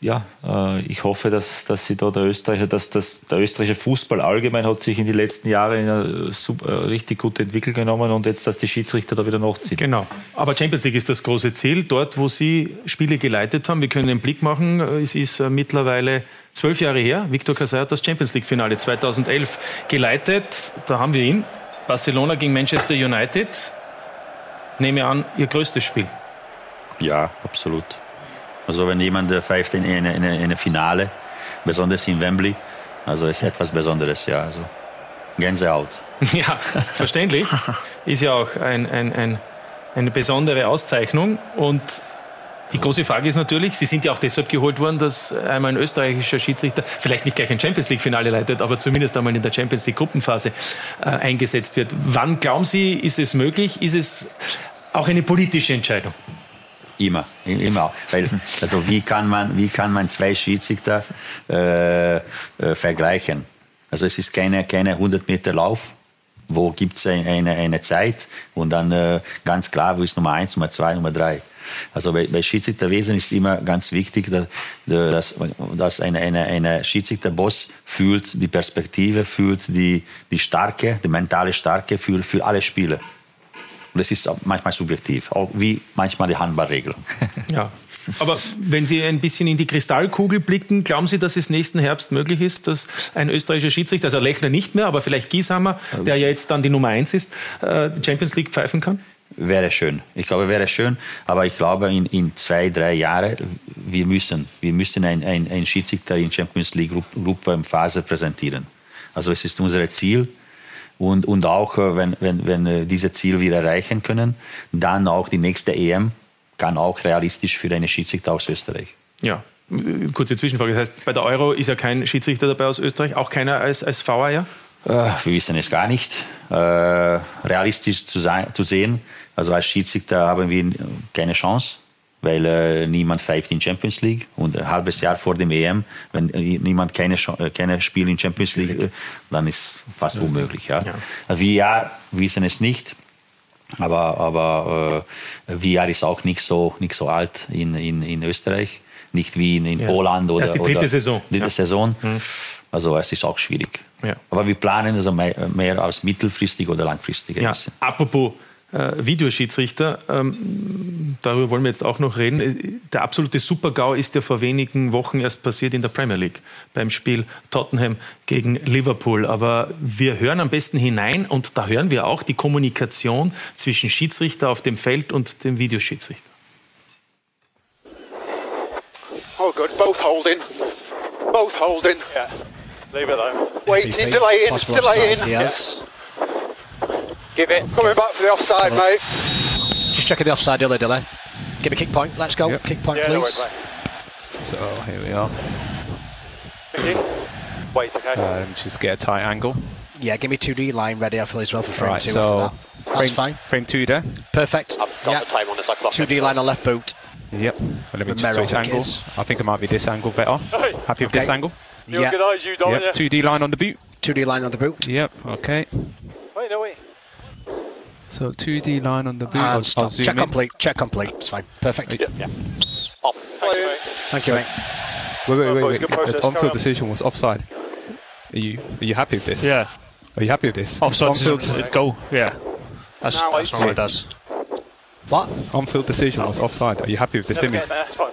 ja, äh, ich hoffe, dass, dass sie da der Österreicher, dass, dass der österreichische Fußball allgemein hat sich in die letzten Jahre in eine super, äh, richtig gute Entwicklung genommen und jetzt, dass die Schiedsrichter da wieder nachziehen. Genau. Aber Champions League ist das große Ziel. Dort, wo Sie Spiele geleitet haben, wir können einen Blick machen. Es ist äh, mittlerweile zwölf Jahre her. Viktor Kasai hat das Champions League Finale 2011 geleitet. Da haben wir ihn. Barcelona gegen Manchester United. Nehme an, Ihr größtes Spiel. Ja, absolut. Also wenn jemand pfeift in eine, in eine Finale, besonders in Wembley, also ist etwas Besonderes, ja. Also Gänsehaut. Ja, verständlich. Ist ja auch ein, ein, ein, eine besondere Auszeichnung. Und die große Frage ist natürlich, Sie sind ja auch deshalb geholt worden, dass einmal ein österreichischer Schiedsrichter vielleicht nicht gleich ein Champions League-Finale leitet, aber zumindest einmal in der Champions League-Gruppenphase äh, eingesetzt wird. Wann glauben Sie, ist es möglich? Ist es auch eine politische Entscheidung? Immer, immer. Weil, also wie kann man, wie kann man zwei Schiedsrichter äh, äh, vergleichen? Also es ist keine, keine 100 Meter Lauf, wo gibt es eine, eine Zeit und dann äh, ganz klar, wo ist Nummer eins, Nummer zwei, Nummer drei. Also bei, bei Schiedsrichterwesen ist immer ganz wichtig, dass, dass, dass eine, eine, eine Schiedsrichterboss fühlt die Perspektive, fühlt die, die Starke, die mentale Starke für, für alle Spieler. Und das ist manchmal subjektiv, auch wie manchmal die Handballregelung. Ja. Aber wenn Sie ein bisschen in die Kristallkugel blicken, glauben Sie, dass es nächsten Herbst möglich ist, dass ein österreichischer Schiedsrichter, also Lechner nicht mehr, aber vielleicht Gieshammer, der ja jetzt dann die Nummer eins ist, äh, die Champions League pfeifen kann? Wäre schön. Ich glaube, wäre schön. Aber ich glaube, in, in zwei, drei Jahren, wir müssen, wir müssen ein, ein, ein Schiedsrichter in Champions League Gruppenphase präsentieren. Also es ist unser Ziel und, und auch, äh, wenn, wenn, wenn äh, diese Ziel wir erreichen können, dann auch die nächste EM kann auch realistisch für eine Schiedsrichter aus Österreich. Ja, kurze Zwischenfrage. Das heißt, bei der Euro ist ja kein Schiedsrichter dabei aus Österreich, auch keiner als, als VAR, ja? Äh, wir wissen es gar nicht. Äh, realistisch zu, sein, zu sehen, also als Schiedsrichter haben wir keine Chance weil äh, niemand pfeift in Champions League und ein halbes Jahr vor dem EM, wenn äh, niemand keine, äh, keine Spiel in Champions League, äh, dann ist fast unmöglich. Ja. ja. Also wir ja, wissen es nicht. Aber, aber äh, VR ist auch nicht so, nicht so alt in, in, in Österreich. Nicht wie in, in Ja, Poland oder. erst die dritte Saison. Dritte Ja. Saison. Mhm. Also es ist auch schwierig. Ja. Aber wir planen also mehr, mehr als mittelfristig oder langfristig. Ja, apropos äh, Videoschiedsrichter, ähm, darüber wollen wir jetzt auch noch reden. Äh, Der absolute Super-GAU ist ja vor wenigen Wochen erst passiert in der Premier League beim Spiel Tottenham gegen Liverpool. Aber wir hören am besten hinein und da hören wir auch die Kommunikation zwischen Schiedsrichter auf dem Feld und dem Videoschiedsrichter. Oh, good. Both holding. Both holding. Yeah. Leave it though. Waiting, delaying, delaying. Yes. Give it. Coming back for the offside, mate. Just checking the offside delay, delay. Give me kick point. Let's go. Kick point, Yeah, no please. worries, So here we are. Wait, okay. Um, just get a tight angle. Yeah, give me 2D line ready I feel, as well for frame Right, two so after that. That's frame, fine. Frame two there. Perfect. I've got yeah. the time on this. I clocked 2D line on left boot. Yep. Well, let me just Romero, switch I think it angles. I think it might be this angle better. Happy with this angle? You Yeah. organise you, don't Yep. you? 2D line on the boot. 2D line on the boot. Yep. Okay. Wait, no, wait. So 2D line on the boot. I'll, And I'll zoom Check in. complete. Check complete. It's fine. Perfect. Yeah. Off. Thank you, mate. Thank you. Wait, wait, wait, wait. good process, The on-field decision was offside. Are you are you happy with this? Yeah. Are you happy with this? Offside On-field decision, goal. Yeah. That's, Now that's what it does. What? On-field decision was offside. Are you happy with this Never image? get there. It's fine.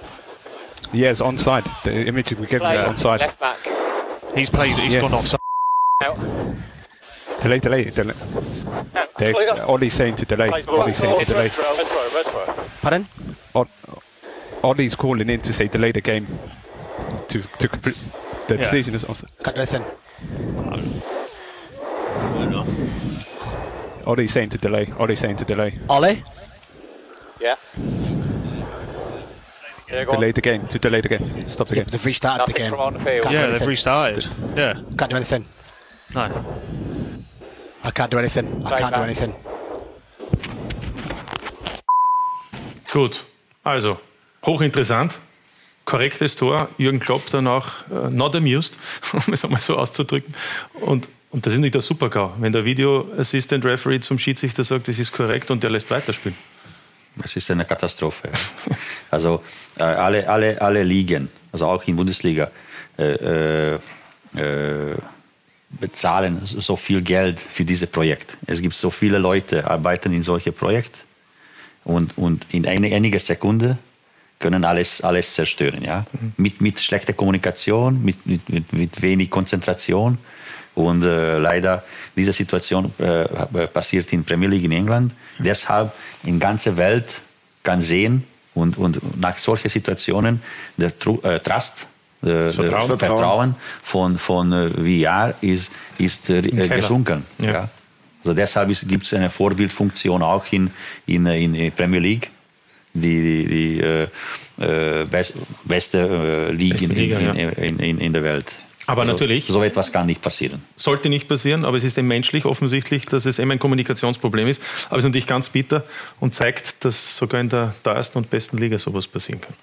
Yeah, it's onside. The image we given is onside. Left back. He's played. He's Yeah. gone offside. Out. Delay, delay, delay. Dave, Clear. Ollie's saying to delay. Plays Ollie's saying to delay. Pardon? Odd- Ollie's calling in to say delay the game to to complete the Yeah. decision is offside. Can't do anything. Ollie's saying to delay. Ollie's saying to delay. Ollie? Yeah. Yeah, Delay on. the game. To delay the game. Stop the Yeah, game. they've restarted the game. from on the field. Yeah, they've restarted. Yeah. Can't do anything. No. I can't do anything. I can't do anything. Gut, also hochinteressant. Korrektes Tor. Jürgen Klopp danach äh, not amused, um es einmal so auszudrücken. Und, und das ist nicht der Super-GAU. Wenn der Video Assistant Referee zum Schiedsrichter sagt, das ist korrekt und der lässt weiterspielen. Das ist eine Katastrophe. Also äh, alle, alle, alle Ligen, also auch in Bundesliga, äh, äh, äh, bezahlen so viel Geld für dieses Projekt. Es gibt so viele Leute, arbeiten in solche Projekte und, und in eine, einiger Sekunde können alles, alles zerstören. Ja? Mit, mit schlechter Kommunikation, mit, mit, mit, mit wenig Konzentration. Und äh, leider, diese Situation äh, passiert in Premier League in England. Deshalb in ganzer Welt kann sehen und, und nach solchen Situationen der Tru äh, Trust, äh, Das der Vertrauen. Vertrauen von, von äh, VR ist, ist äh, gesunken. Ja. Ja. Also deshalb gibt es eine Vorbildfunktion auch in, in, in der Premier League, die, die, die äh, äh, best, beste äh, Liga, Beste in, Liga, in, in, in, in der Welt. Aber also, natürlich- So etwas kann nicht passieren. Sollte nicht passieren, aber es ist eben menschlich offensichtlich, dass es eben ein Kommunikationsproblem ist. Aber es ist natürlich ganz bitter und zeigt, dass sogar in der teuersten und besten Liga sowas passieren kann.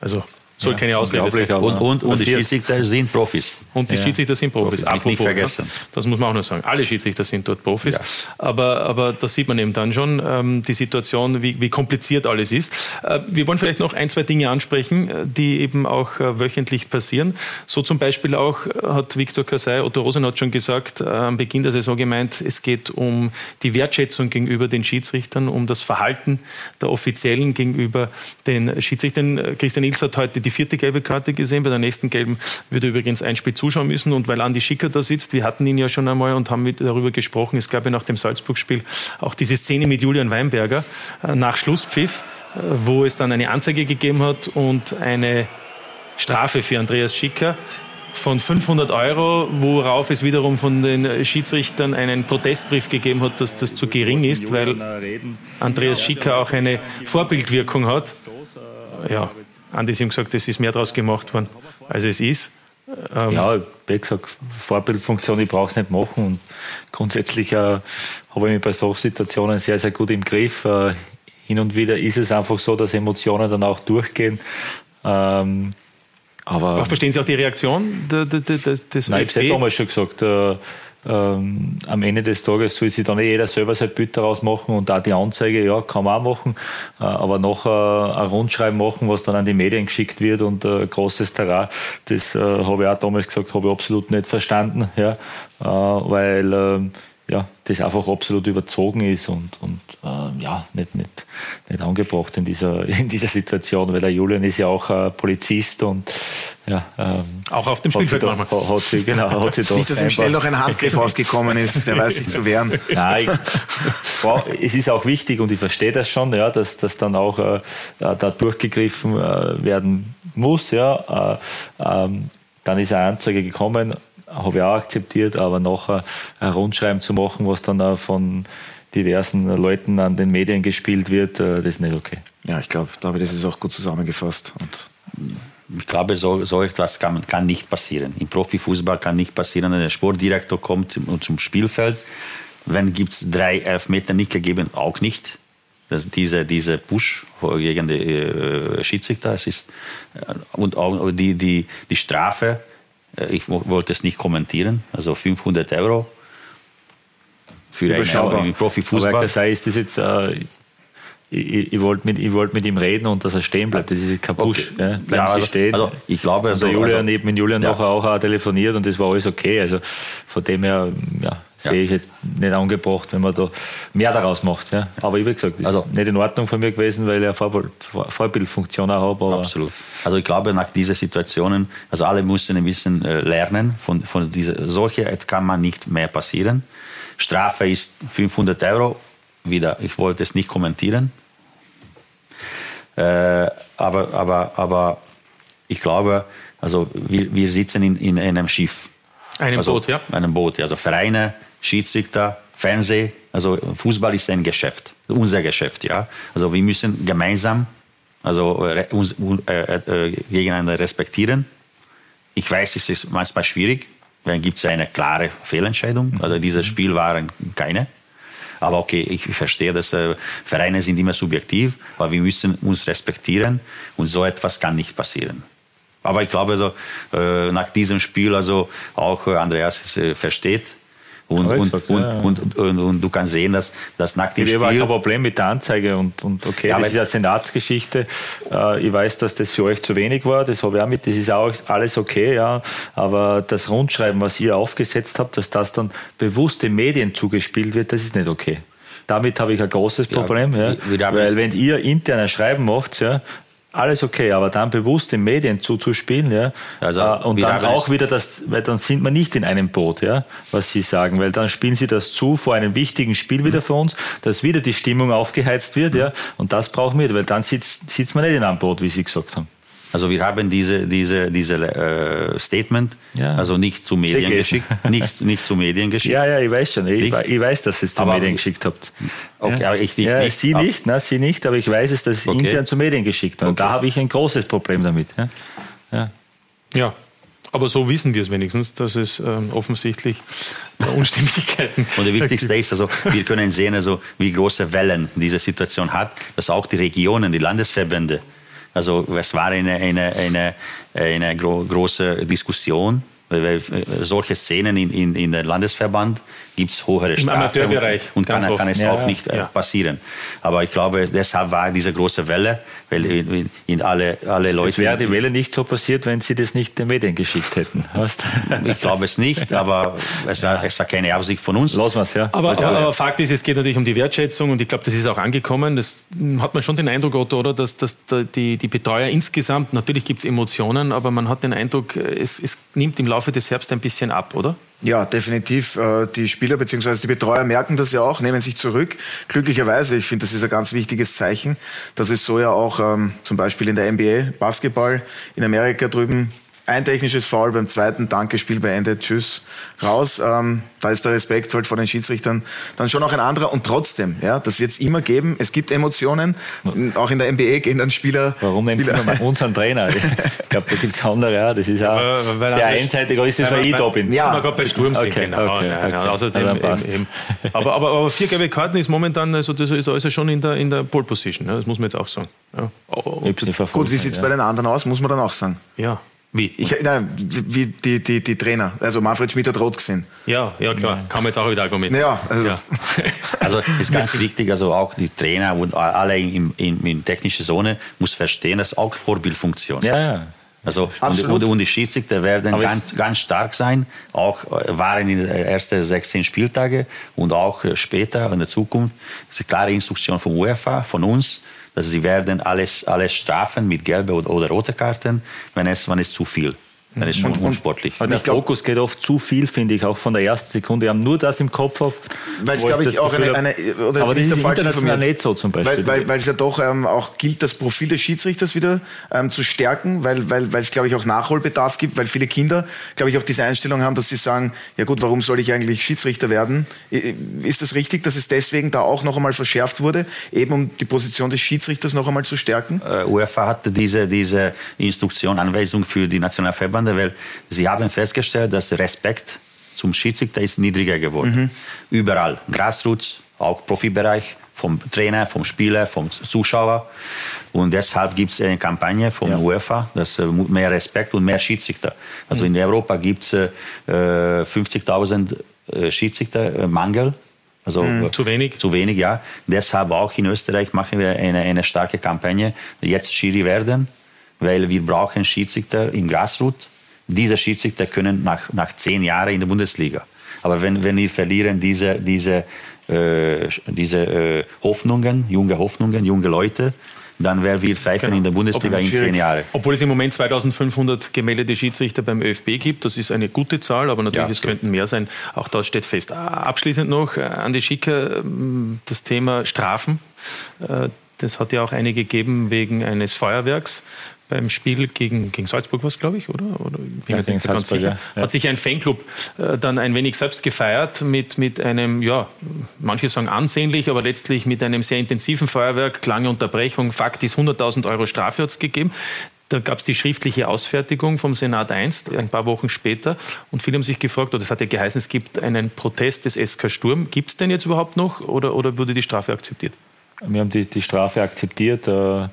Also soll Ja, keine Ausrede sein. Und- und- und die. Schiedsrichter sind Profis. Und die Ja. Schiedsrichter sind Profis. Profis, nicht- nicht vergessen. ne? das muss man auch noch sagen. Alle Schiedsrichter sind dort Profis. Aber, aber da sieht man eben dann schon ähm, die Situation, wie, wie kompliziert alles ist. Äh, wir wollen vielleicht noch ein, zwei Dinge ansprechen, äh, die eben auch äh, wöchentlich passieren. So zum Beispiel auch äh, hat Viktor Kasai, Otto Rosenhardt schon gesagt, äh, am Beginn der Saison gemeint, es geht um die Wertschätzung gegenüber den Schiedsrichtern, um das Verhalten der Offiziellen gegenüber den Schiedsrichtern. Christian Ilz hat heute die vierte gelbe Karte gesehen. Bei der nächsten gelben würde er übrigens ein Spiel zuschauen müssen. Und weil Andi Schicker da sitzt, wir hatten ihn ja schon einmal und haben mit darüber gesprochen. Es gab ja nach dem Salzburg-Spiel auch diese Szene mit Julian Weinberger äh, nach Schlusspfiff, äh, wo es dann eine Anzeige gegeben hat und eine Strafe für Andreas Schicker von 500 Euro, worauf es wiederum von den Schiedsrichtern einen Protestbrief gegeben hat, dass das zu gering ist, weil Andreas Schicker auch eine Vorbildwirkung hat. Ja, Andi, Sie haben gesagt, es ist mehr daraus gemacht worden, als es ist. Ähm, ja, wie gesagt, Vorbildfunktion, ich brauche es nicht machen. Und grundsätzlich äh, habe ich mich bei solchen Situationen sehr, sehr gut im Griff. Äh, hin und wieder ist es einfach so, dass Emotionen dann auch durchgehen. Ähm, aber Aber verstehen Sie auch die Reaktion de, de, de, des- des Nein, ich habe ÖFB? damals schon gesagt, äh, ähm, am Ende des Tages soll sich dann eh jeder selber sein Bild daraus machen und da die Anzeige, ja, kann man auch machen, äh, aber nachher ein Rundschreiben machen, was dann an die Medien geschickt wird und äh, großes Terrain, das äh, habe ich auch damals gesagt, habe ich absolut nicht verstanden, ja, äh, weil ähm, ja, das einfach absolut überzogen ist und, und ähm, ja, nicht, nicht, nicht angebracht in dieser, in dieser Situation, weil der Julian ist ja auch äh, Polizist und ja, ähm, auch auf dem Spielfeld hat, manchmal. Hat, hat sie, genau, hat sie Nicht, dass ihm schnell noch ein Handgriff ausgekommen ist, der weiß sich zu wehren. Nein, ich, es ist auch wichtig und ich verstehe das schon, ja, dass, dass dann auch äh, da durchgegriffen äh, werden muss. Ja, äh, ähm, dann ist eine Anzeige gekommen, habe ich auch akzeptiert, aber nachher ein Rundschreiben zu machen, was dann auch von diversen Leuten an den Medien gespielt wird, äh, das ist nicht okay. Ja, ich glaube, David, das ist auch gut zusammengefasst. Und ich glaube, so, so etwas kann, kann nicht passieren. Im Profifußball kann nicht passieren, wenn der Sportdirektor kommt zum, zum Spielfeld. Wenn gibt es drei Elfmeter nicht gegeben, auch nicht. Das, diese, diese Push gegen die äh, Schiedsrichter, es ist, äh, und auch die, die, die Strafe, äh, ich wollte es nicht kommentieren, also 500 Euro für einen Profifußball. Aber sei, ist das jetzt, äh, ich, ich wollte mit, wollt mit ihm reden und dass er stehen bleibt. Das ist kein Push. Okay. Ja, ja, also, stehen. Also ich glaube, also, der Julian, also, mit Julian ja. nachher auch, auch telefoniert und das war alles okay. Also von dem her ja, sehe ich jetzt nicht angebracht, wenn man da mehr daraus macht. Ja. Aber ich wie gesagt, das also, ist nicht in Ordnung von mir gewesen, weil ich eine Vorbild, Vorbildfunktion auch habe. Absolut. Also ich glaube, nach diesen Situationen, also alle mussten ein bisschen äh, lernen von, von dieser, solche kann man nicht mehr passieren. Strafe ist 500 Euro wieder, ich wollte es nicht kommentieren. Äh, aber, aber, aber ich glaube, also wir, wir sitzen in, in einem Schiff. Einem also, Boot, ja. Einem Boot, also Vereine, Schiedsrichter, Fernseh, also Fußball ist ein Geschäft, unser Geschäft, ja. Also wir müssen gemeinsam also uns äh, äh, gegeneinander respektieren. Ich weiß, es ist manchmal schwierig, dann gibt es eine klare Fehlentscheidung. Also dieses Spiel waren keine. Aber okay, ich verstehe, dass äh, Vereine sind immer subjektiv, aber wir müssen uns respektieren und so etwas kann nicht passieren. Aber ich glaube, also, äh, nach diesem Spiel, also auch äh, Andreas äh, versteht, und, und, gesagt, und, ja. Und, und, und, du kannst sehen, dass das dem ich Spiel... Ich habe kein Problem mit der Anzeige und, und okay, ja, das ist ja Senatsgeschichte. Äh, ich weiß, dass das für euch zu wenig war, das habe ich auch mit, das ist auch alles okay, ja. Aber das Rundschreiben, was ihr aufgesetzt habt, dass das dann bewusst den Medien zugespielt wird, das ist nicht okay. Damit habe ich ein großes Problem, ja, ja. weil wenn ihr intern ein Schreiben macht, ja, alles okay, aber dann bewusst den Medien zuzuspielen, ja, also, äh, und dann auch wieder das, weil dann sind wir nicht in einem Boot, ja, was Sie sagen, weil dann spielen Sie das zu vor einem wichtigen Spiel wieder für uns, dass wieder die Stimmung aufgeheizt wird, ja, und das brauchen wir, weil dann sitzt, sitzt man nicht in einem Boot, wie Sie gesagt haben. Also wir haben diese, diese, diese äh, Statement, ja. also nicht zu Medien geschickt, nicht, nicht zu Medien geschickt. Ja, ja, ich weiß schon, ich, ich weiß, dass ihr es zu aber, Medien geschickt habt. Okay, ja. aber ich, ich ja, nicht. Sie nicht, ne, Sie nicht, aber ich weiß es, dass es okay. intern zu Medien geschickt wird. Und okay. da habe ich ein großes Problem damit. Ja. ja. ja. Aber so wissen wir es wenigstens, dass es ähm, offensichtlich Unstimmigkeiten Und das Wichtigste ist, also, wir können sehen, also, wie große Wellen diese Situation hat, dass auch die Regionen, die Landesverbände also es war eine, eine, eine, eine gro große Diskussion, weil solche Szenen in, in, in der Landesverband gibt es höhere Strafen. Im Amateurbereich. Und, kann, kann es ja, auch nicht äh, ja. passieren. Aber ich glaube, deshalb war diese große Welle, weil in, in alle, alle Leute. Es wäre die Welle nicht so passiert, wenn Sie das nicht den Medien geschickt hätten. ich glaube es nicht, aber es war, es war keine Absicht von uns. Lass mal's, ja. Aber, aber, aber, Fakt ist, es geht natürlich um die Wertschätzung und ich glaube, das ist auch angekommen. Das hat man schon den Eindruck, Otto, oder, dass, dass die, die Betreuer insgesamt, natürlich gibt es Emotionen, aber man hat den Eindruck, es, es nimmt im Laufe des Herbst ein bisschen ab, oder? Ja, definitiv. Äh, die Spieler bzw. die Betreuer merken das ja auch, nehmen sich zurück. Glücklicherweise, ich finde, das ist ein ganz wichtiges Zeichen. Das ist so ja auch ähm, zum Beispiel in der NBA, Basketball in Amerika drüben ein technisches Foul beim zweiten, danke, Spiel beendet, tschüss, raus. Ähm, da ist der Respekt halt vor den Schiedsrichtern dann schon auch ein anderer. Und trotzdem, ja, das wird es immer geben. Es gibt Emotionen. Auch in der NBA gehen dann Spieler. Warum nennt Spieler man unseren Trainer? Ich glaube, da gibt es andere, ja. Das ist auch ja, sehr einseitig, aber ist das, weil ich da bin? Ja, man gerade bei Sturm okay, okay, okay, okay. Außerdem, eben, eben. Aber, aber, aber vier gelbe Karten ist momentan, also das ist also schon in der, in der Pole Position. Ja, das muss man jetzt auch sagen. Ja. Gut, wie sieht es ja. bei den anderen aus, muss man dann auch sagen. Ja. Wie? Ich, nein, wie die, die, die Trainer. Also Manfred Schmidt hat rot gesehen. Ja, ja klar. Kann man jetzt auch wieder argumentieren. Ja, also, Ja. Also ist ganz wichtig, also auch die Trainer und alle in, in, in technischer Zone muss verstehen, dass auch Vorbildfunktion. Ja, ja. Also und, Absolut. und, und die Schiedsrichter werden Aber ganz, ganz stark sein, auch äh, waren in den ersten 16 Spieltage und auch äh, später in der Zukunft. Das ist eine klare Instruktion von UEFA, von uns, dass sie werden alles, alles strafen mit gelbe oder, oder rote Karten, wenn es, wenn es zu viel, wenn es schon unsportlich. Aber der Ich glaub- Fokus geht oft zu viel, finde ich, auch von der ersten Sekunde. Die haben nur das im Kopf auf. Weil es, glaube ich, das auch eine, eine oder aber das ist international nicht so zum Beispiel. Weil, weil, weil es ja doch ähm, auch gilt, das Profil des Schiedsrichters wieder ähm, zu stärken, weil, weil, weil es, glaube ich, auch Nachholbedarf gibt, weil viele Kinder, glaube ich, auch diese Einstellung haben, dass sie sagen, ja gut, warum soll ich eigentlich Schiedsrichter werden? Ist das richtig, dass es deswegen da auch noch einmal verschärft wurde, eben um die Position des Schiedsrichters noch einmal zu stärken? äh, UEFA hatte diese, diese Instruktion, Anweisung für die Nationalverbände, weil sie haben festgestellt, dass der Respekt zum Schiedsrichter ist niedriger geworden. Überall, Grassroots, auch Profibereich, vom Trainer, vom Spieler, vom Zuschauer. Und deshalb gibt es eine Kampagne von UEFA, dass äh, mehr Respekt und mehr Schiedsrichter. Also in Europa gibt es äh, 50.000 äh, Schiedsrichtermangel. Also Mhm. äh, Zu wenig? Zu wenig, ja. Deshalb auch in Österreich machen wir eine, eine starke Kampagne, jetzt Schiri werden, weil wir brauchen Schiedsrichter im Grassroot. Diese Schiedsrichter können nach, nach zehn Jahren in der Bundesliga. Aber wenn, wenn wir verlieren diese, diese, äh, diese äh, Hoffnungen, junge Hoffnungen, junge Leute, dann werden wir pfeifen in der Bundesliga in zehn Jahren. Obwohl es im Moment 2500 gemeldete Schiedsrichter beim ÖFB gibt, das ist eine gute Zahl, aber natürlich Ja, es könnten mehr sein. Auch das steht fest. Abschließend noch, äh, Andi Schicker, ähm, das Thema Strafen. Äh, Das hat ja auch eine gegeben wegen eines Feuerwerks beim Spiel gegen, gegen Salzburg, was glaube ich, oder? oder ich bin Ja, gegen Salzburg, sicher. ja. Hat sich ein Fanclub äh, dann ein wenig selbst gefeiert mit, mit einem, ja, manche sagen ansehnlich, aber letztlich mit einem sehr intensiven Feuerwerk, lange Unterbrechung. Fakt ist, 100.000 Euro Strafe hat es gegeben. Da gab es die schriftliche Ausfertigung vom Senat einst, ein paar Wochen später. Und viele haben sich gefragt, oder es hat ja geheißen, es gibt einen Protest des SK Sturm. Gibt es den jetzt überhaupt noch oder, oder wurde die Strafe akzeptiert? Wir haben die, die Strafe akzeptiert. äh,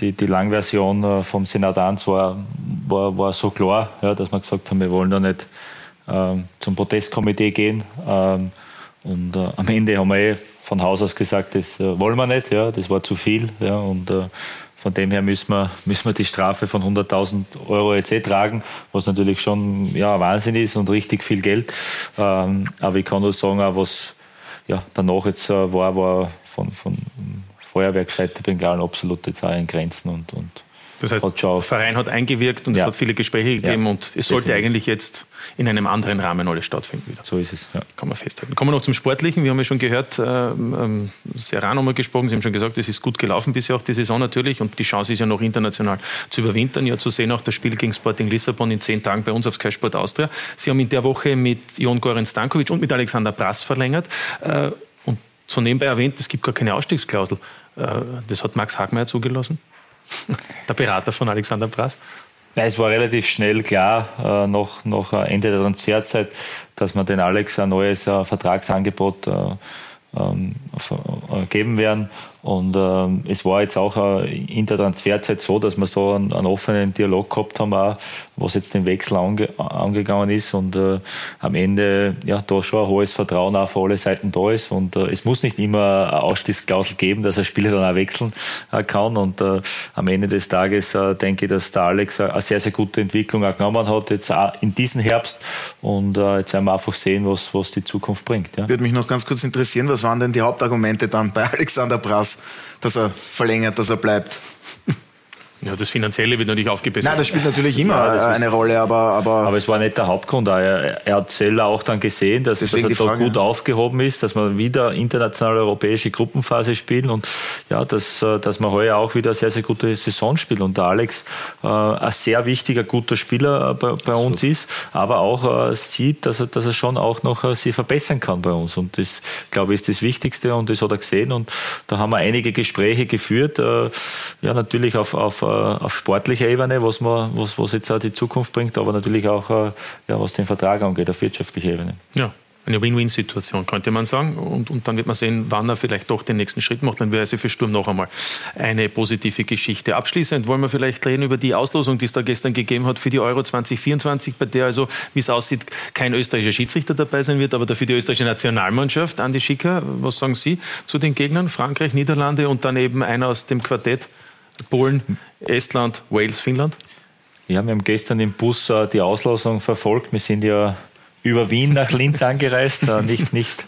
Die, die Langversion äh, vom Senat 1 war, war, war so klar, ja, dass wir gesagt haben, wir wollen da nicht ähm, zum Protestkomitee gehen. Ähm, und äh, am Ende haben wir eh von Haus aus gesagt, das äh, wollen wir nicht, ja, das war zu viel. Ja, und äh, von dem her müssen wir, müssen wir die Strafe von 100.000 Euro jetzt eh tragen, was natürlich schon ja, Wahnsinn ist und richtig viel Geld. Ähm, aber ich kann nur sagen, auch was ja, danach jetzt äh, war, war von, von Feuerwerkseite Bengalen absolut jetzt auch in Grenzen und, und Das heißt, der Verein hat eingewirkt und Ja. es hat viele Gespräche gegeben Ja, und es sollte definitiv. eigentlich jetzt in einem anderen Rahmen alles stattfinden wieder. So ist es. Ja. Kann man festhalten. Kommen wir noch zum Sportlichen. Wir haben ja schon gehört, ähm, ähm, Serrano mal gesprochen. Sie haben schon gesagt, es ist gut gelaufen bisher auch die Saison natürlich und die Chance ist ja noch international zu überwintern. Ja, zu sehen auch das Spiel gegen Sporting Lissabon in zehn Tagen bei uns auf Sky Sport Austria. Sie haben in der Woche mit Jon Goran Stankovic und mit Alexander Brass verlängert. Äh, und so nebenbei erwähnt, es gibt gar keine Ausstiegsklausel. Äh, das hat Max Hagmeier zugelassen. Der Berater von Alexander Brass. Nein, es war relativ schnell klar, äh, noch, noch äh, Ende der Transferzeit, dass wir den Alex ein neues Vertragsangebot äh, ähm, äh, geben werden. Und ähm, es war jetzt auch äh, in der Transferzeit so, dass wir so einen, einen offenen Dialog gehabt haben, auch, was jetzt den Wechsel ange, angegangen ist. Und äh, am Ende ja da schon ein hohes Vertrauen auch für alle Seiten da ist. Und äh, es muss nicht immer eine Ausstiegsklausel geben, dass ein Spieler dann auch wechseln äh, kann. Und äh, am Ende des Tages äh, denke ich, dass der Alex eine sehr, sehr gute Entwicklung auch genommen hat, jetzt auch in diesem Herbst. Und äh, jetzt werden wir einfach sehen, was, was die Zukunft bringt. Ja. Würde mich noch ganz kurz interessieren, was waren denn die Hauptargumente dann bei Alexander Brass, dass er verlängert, dass er bleibt? Ja, das Finanzielle wird natürlich aufgebessert. Nein, das spielt natürlich immer Ja, äh, eine Rolle, aber, aber, Aber es war nicht der Hauptgrund. Er, er hat selber auch dann gesehen, dass, dass er da Frage, gut ja. aufgehoben ist, dass wir wieder internationale europäische Gruppenphase spielen und ja, dass, äh, dass wir heuer auch wieder eine sehr, sehr gute Saison spielen. Und der Alex äh, ein sehr wichtiger, guter Spieler äh, bei, bei uns ist, aber auch äh, sieht, dass er, dass er schon auch noch äh, sich verbessern kann bei uns. Und das, glaube ich, ist das Wichtigste und das hat er gesehen. Und da haben wir einige Gespräche geführt, äh, ja, natürlich auf, auf, auf sportlicher Ebene, was, man, was, was jetzt auch die Zukunft bringt, aber natürlich auch, äh, ja, was den Vertrag angeht, auf wirtschaftlicher Ebene. Ja. Eine Win-Win-Situation, könnte man sagen. Und, und dann wird man sehen, wann er vielleicht doch den nächsten Schritt macht. Dann wäre es für Sturm noch einmal eine positive Geschichte. Abschließend wollen wir vielleicht reden über die Auslosung, die es da gestern gegeben hat für die Euro 2024, bei der also, wie es aussieht, kein österreichischer Schiedsrichter dabei sein wird, aber dafür die österreichische Nationalmannschaft. Andi Schicker, was sagen Sie zu den Gegnern? Frankreich, Niederlande und dann eben einer aus dem Quartett Polen, Estland, Wales, Finnland? Ja, wir haben gestern im Bus äh, die Auslosung verfolgt. Wir sind ja über Wien nach Linz angereist, äh, nicht, nicht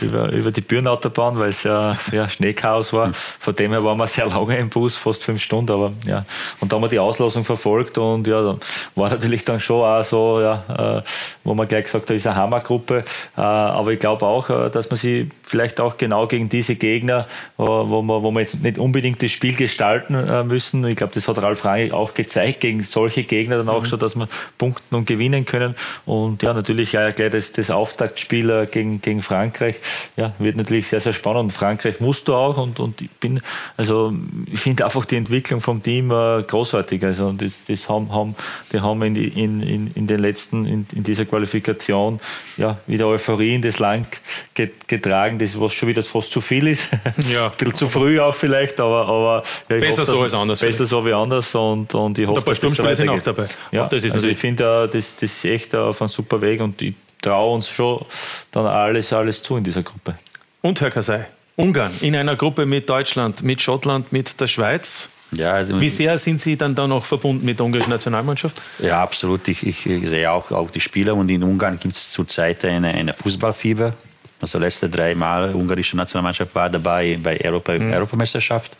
über, über die Bürenautobahn, weil es ja, ja Schneechaos war. Von dem her waren wir sehr lange im Bus, fast fünf Stunden, aber ja. Und da haben wir die Auslosung verfolgt und ja, war natürlich dann schon auch so, ja, äh, wo man gleich gesagt hat, ist eine Hammergruppe. Äh, aber ich glaube auch, äh, dass man sie vielleicht auch genau gegen diese Gegner, äh, wo man, wo jetzt nicht unbedingt das Spiel gestalten äh, müssen. Ich glaube, das hat Ralf Rangnick auch gezeigt, gegen solche Gegner dann auch mhm. schon, dass man punkten und gewinnen können. Und ja, natürlich ja gleich das, das Auftaktspiel äh, gegen, gegen Frankreich. Ja, wird natürlich sehr, sehr spannend. Und Frankreich musst du auch. Und, und ich bin, also ich finde einfach die Entwicklung vom Team äh, großartig. Also das, das haben, haben, die haben in, in, in, in den letzten, in, in dieser Qualifikation ja wieder Euphorie in das Land getragen, das was schon wieder fast zu viel ist. Ja. Ein bisschen zu früh auch vielleicht, aber, aber ja, besser hoffe, so als anders. Besser so wie anders und, und ich hoffe, und ein paar dass sind auch dabei. Ja, auch das ist also ich finde, das, das ist echt auf einem super Weg und ich traue uns schon dann alles, alles zu in dieser Gruppe. Und Herr Kasai, Ungarn in einer Gruppe mit Deutschland, mit Schottland, mit der Schweiz. Ja, also Wie sehr sind Sie dann da noch verbunden mit der ungarischen Nationalmannschaft? Ja, absolut. Ich, ich sehe auch, auch die Spieler und in Ungarn gibt es zurzeit eine, eine Fußballfieber. Also letzte drei Mal ungarische Nationalmannschaft war dabei bei Europa, mhm. Europameisterschaft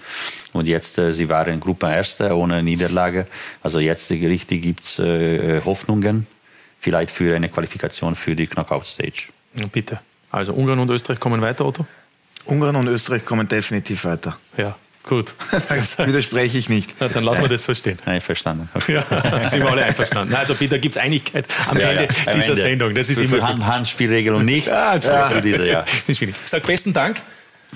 und jetzt äh, sie waren Gruppenerste ohne Niederlage. Also jetzt richtig gibt es äh, Hoffnungen vielleicht für eine Qualifikation für die Knockout-Stage. Ja, bitte. Also Ungarn und Österreich kommen weiter, Otto? Ungarn und Österreich kommen definitiv weiter. Ja, gut. widerspreche ich nicht. Na, dann lassen wir das so stehen. Einverstanden. Ja, sind wir alle einverstanden. Also Peter, gibt es Einigkeit am ja, Ende ja, dieser Ende. Sendung. Das ist für immer Hand, Handspielregelung nicht. Ah, ja. für diese, ja. Ich sage besten Dank.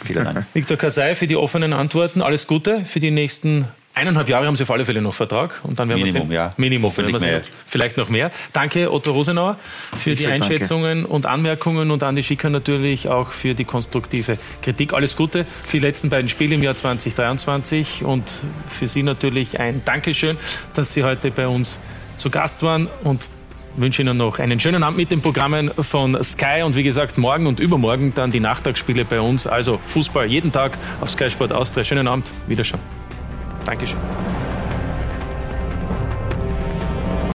Vielen Dank. Viktor Kasai für die offenen Antworten. Alles Gute für die nächsten Eineinhalb Jahre haben Sie auf alle Fälle noch Vertrag und dann werden Minimum, wir ja. Minimum, Hoffentlich mehr. Vielleicht noch mehr. Danke Otto Rosenauer für ich die Einschätzungen danke. und Anmerkungen und Andi Schicker natürlich auch für die konstruktive Kritik. Alles Gute für die letzten beiden Spiele im Jahr 2023 und für Sie natürlich ein Dankeschön, dass Sie heute bei uns zu Gast waren und wünsche Ihnen noch einen schönen Abend mit den Programmen von Sky und wie gesagt morgen und übermorgen dann die Nachtagsspiele bei uns. Also Fußball jeden Tag auf Sky Sport Austria. Schönen Abend, Wiederschauen. Dankeschön.